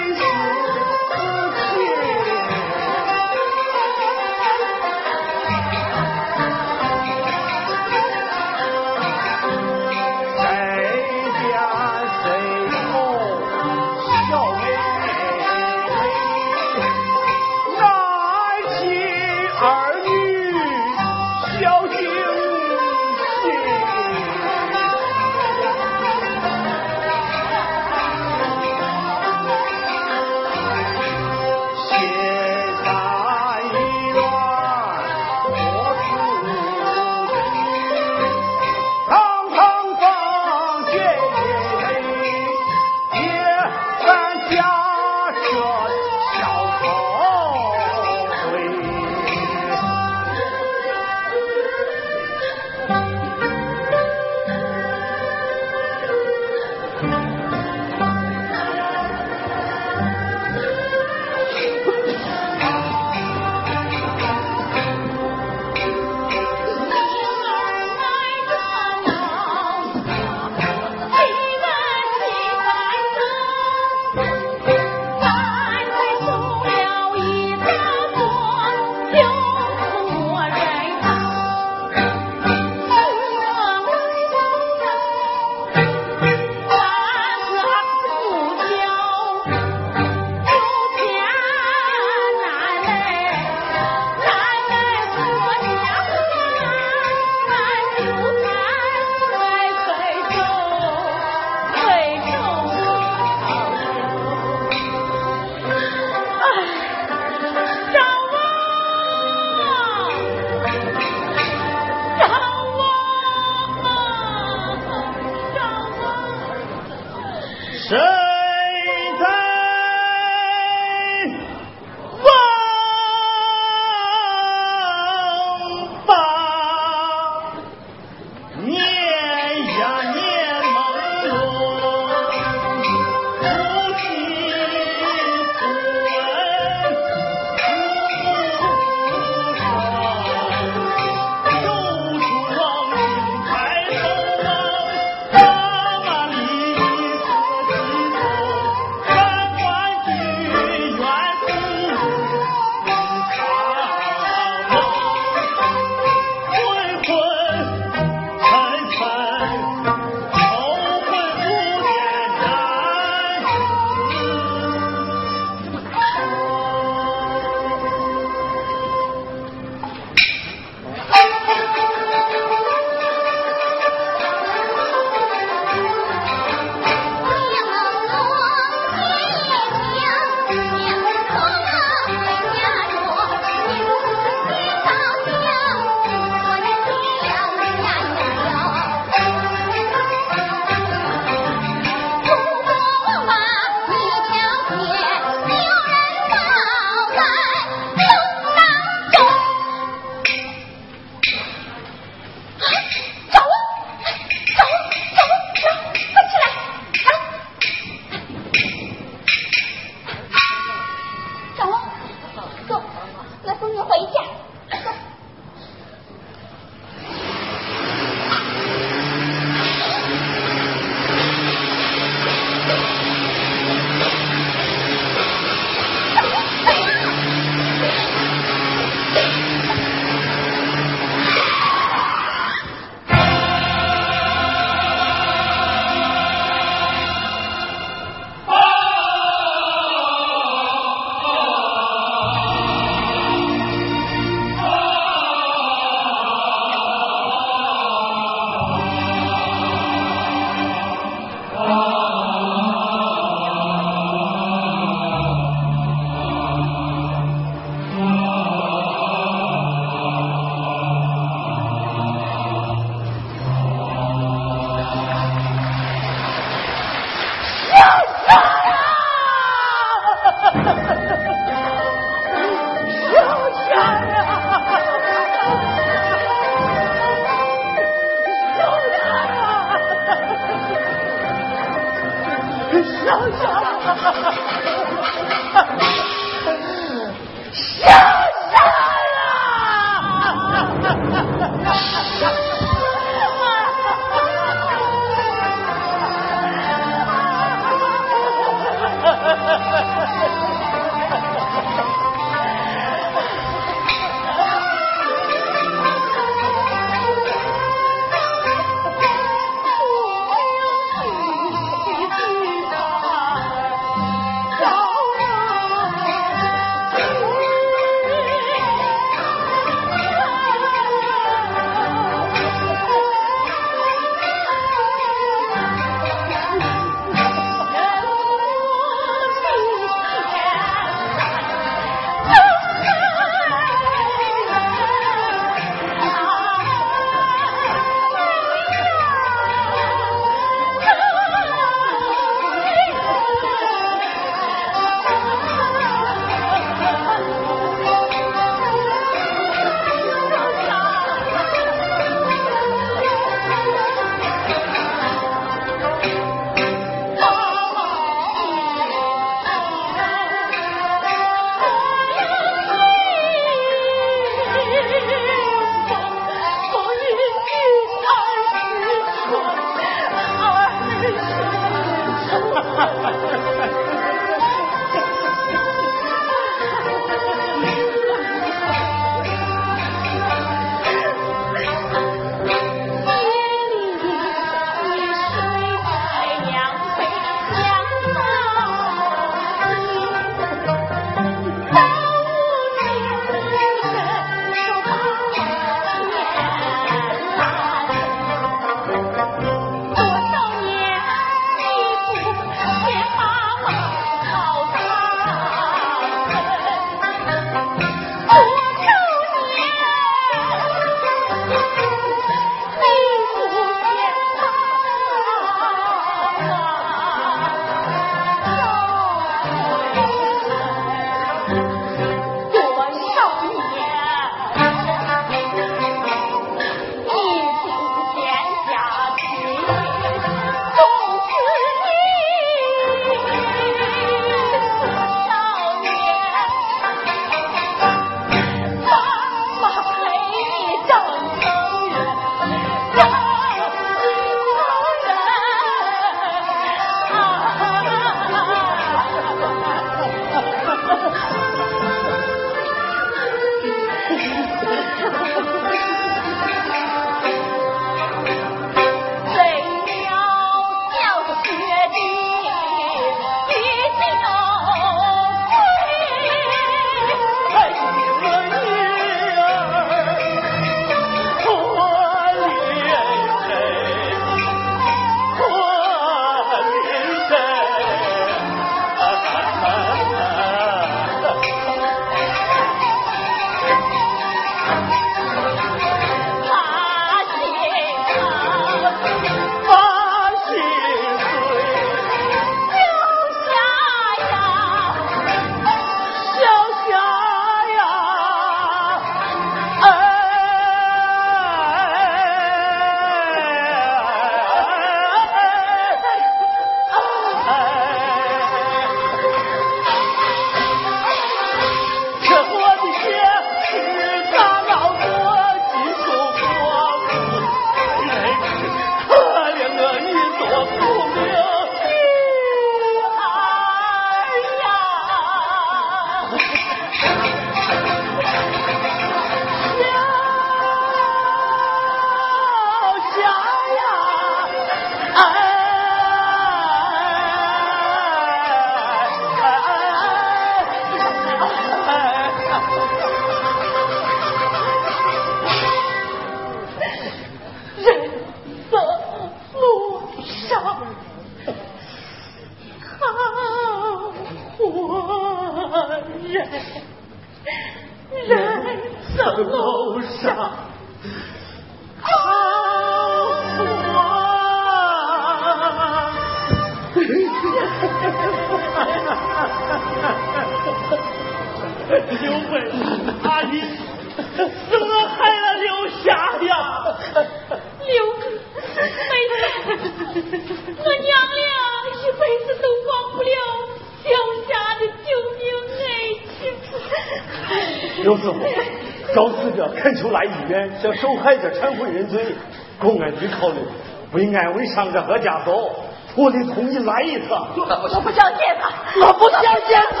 Speaker 5: 我得同意来一次。
Speaker 4: 我不相信他，
Speaker 5: 我不相信他。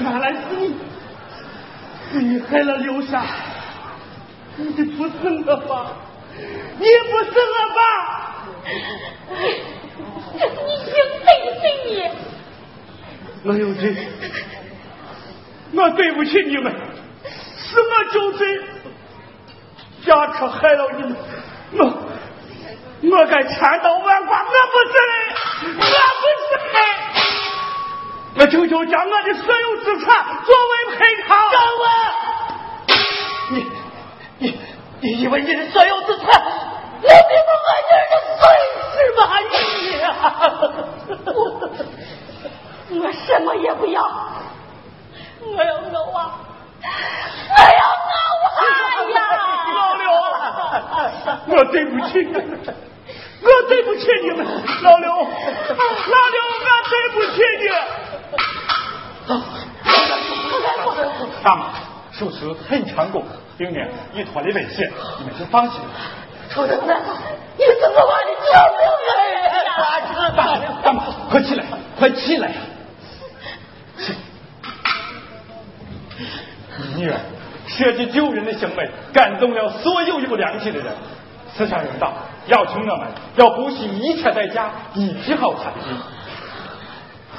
Speaker 5: 原来是你，是你害了刘霞，你不是我吧？你不是我吧？
Speaker 4: 你姓谁谁你？
Speaker 5: 我有罪，我对不起你们，是我酒醉，驾车害了你们，我我该千刀万剐，我不是人，我不是人，我求求将我的所有资产作为赔偿。
Speaker 7: 张文，你你你以为你的所有资产我比我爱人的损失吗？你，[LAUGHS]
Speaker 4: 我什么也不要，我要我娃，我要我娃呀！[LAUGHS]
Speaker 5: 我对不起我对不起你们，老刘，老刘，我对不起你。
Speaker 6: 大妈，手术很成功，并且已脱离危险，你们就放心。
Speaker 4: 臭犊子，你怎么把你救命啊！
Speaker 6: 大妈，大妈，快起来，快起来！起 [LAUGHS] 你女儿设计救人的行为，感动了所有有良心的人。思想人道，要求我们要不惜一切代价医治好产品。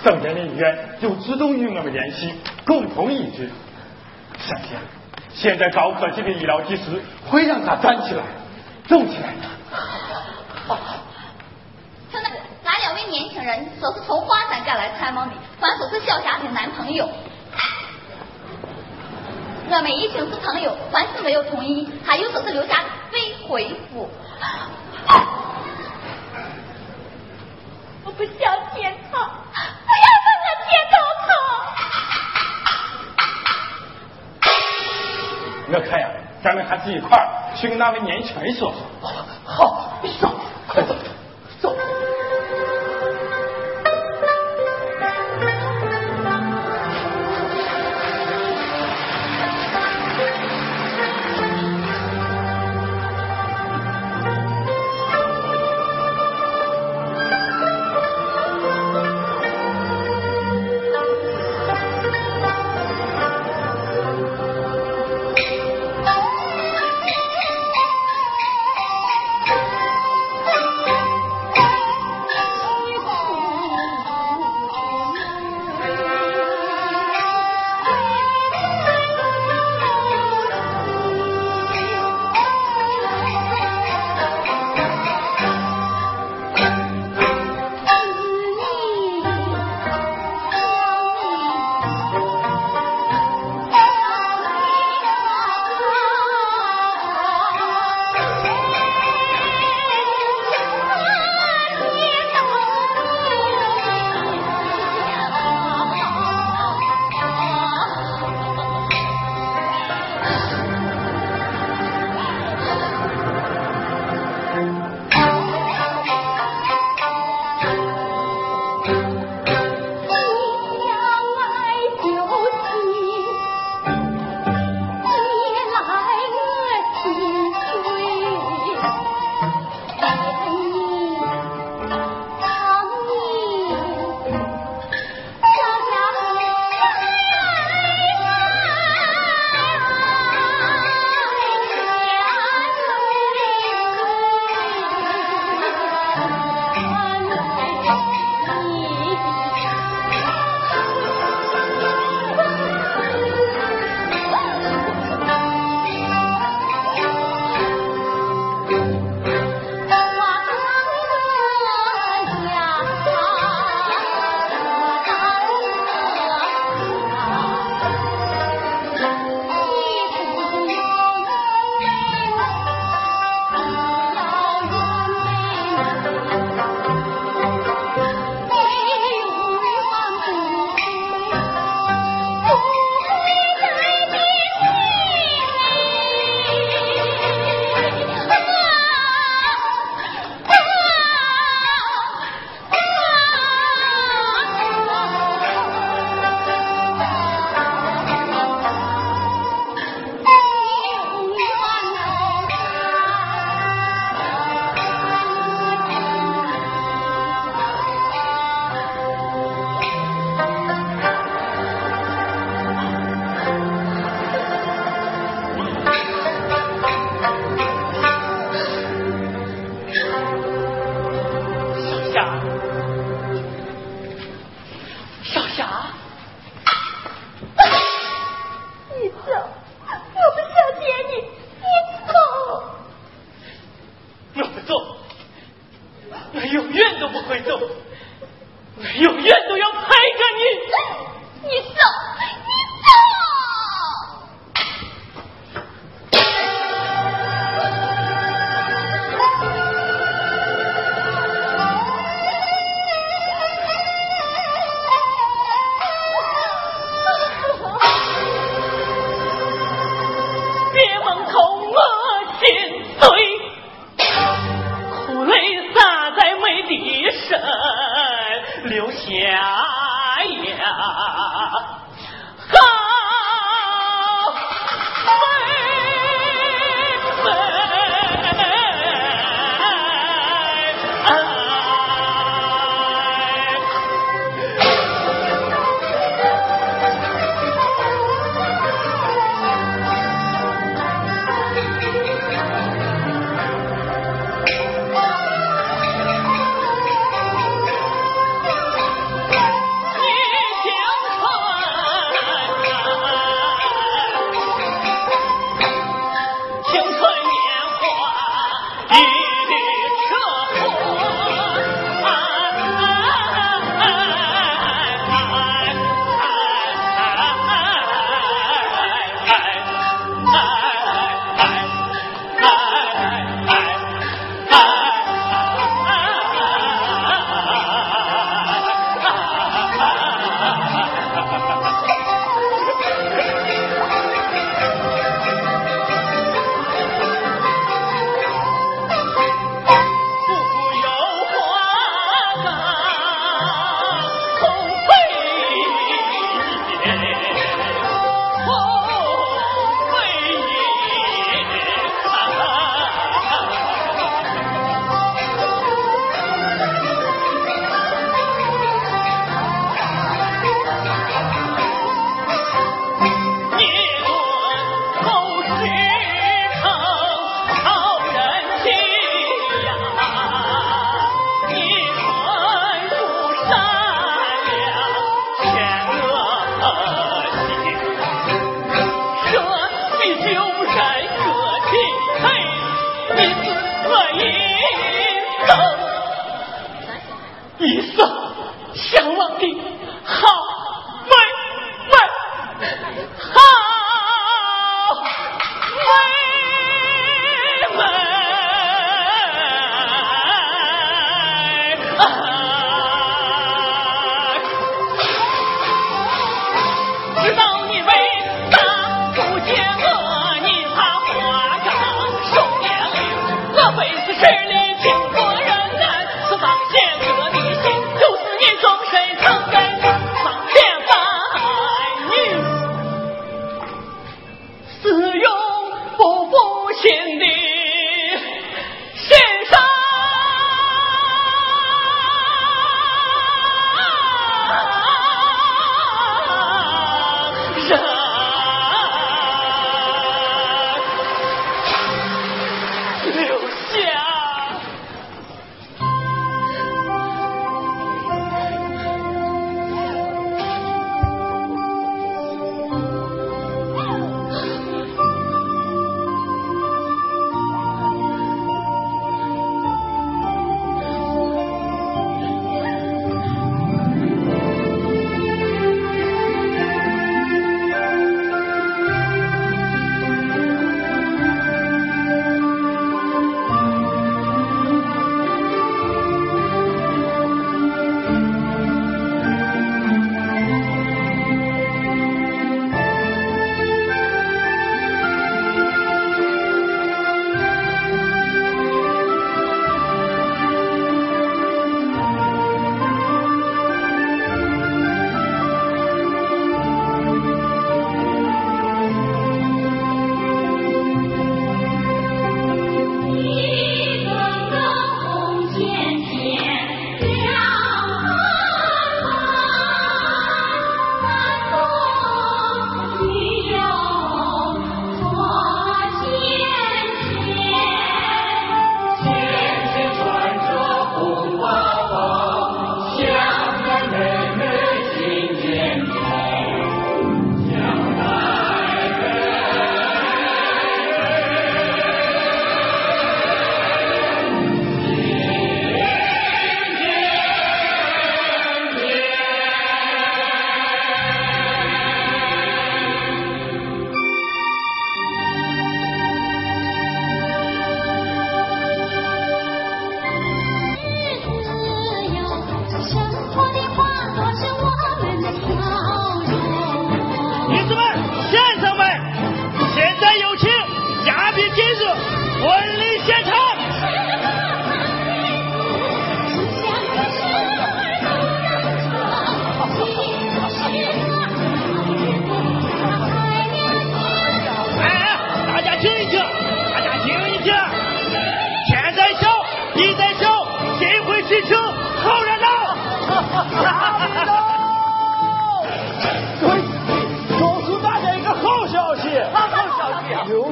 Speaker 6: 圣贤的医院就主动与我们联系，共同医治。相信现在高科技的医疗技术会让他站起来，走起来。
Speaker 4: 现在那两位年轻人说是从花山赶来探望的，还说是小霞的男朋友。我们已经是朋友，还是没有同意。还又说是留下非回复。[LAUGHS] 我不想见他，不要让我见到他。
Speaker 6: 我看呀，咱们还是一块儿去跟那位年轻人说说。
Speaker 7: 好，走，快走，走。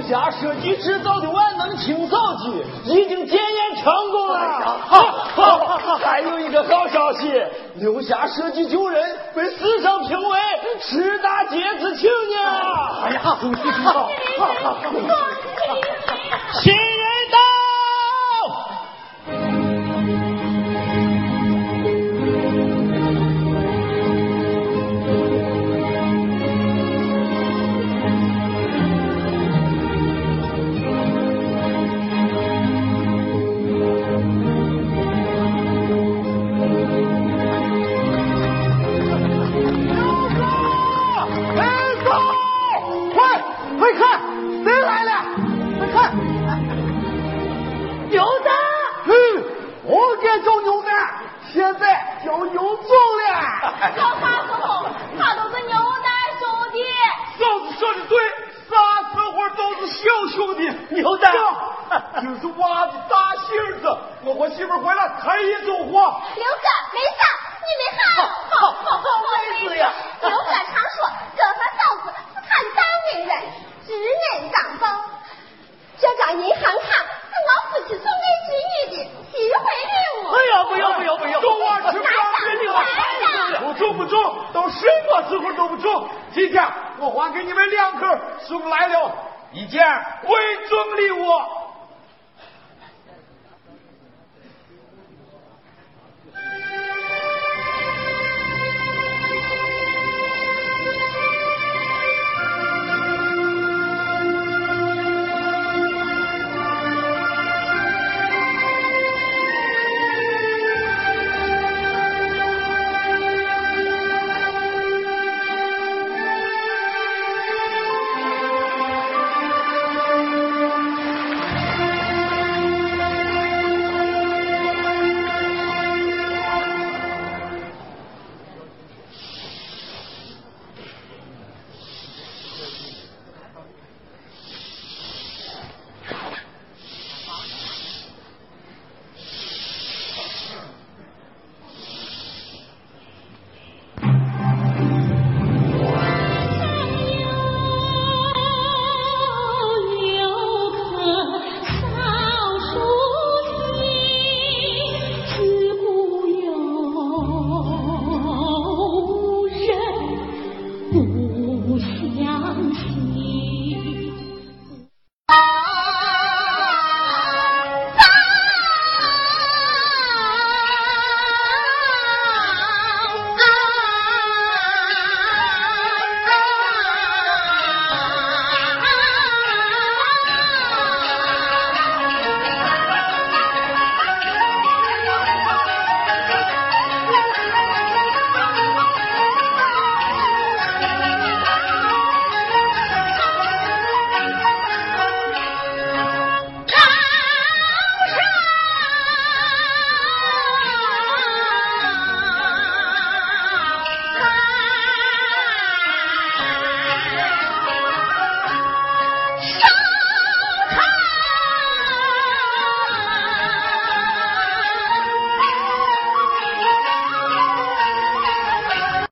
Speaker 6: 霞设计制造的万能清扫剂已经检验成功了。好还有一个好消息刘霞设计救人被市场评为十大杰出青年。哎呀恭喜恭喜
Speaker 5: 恭喜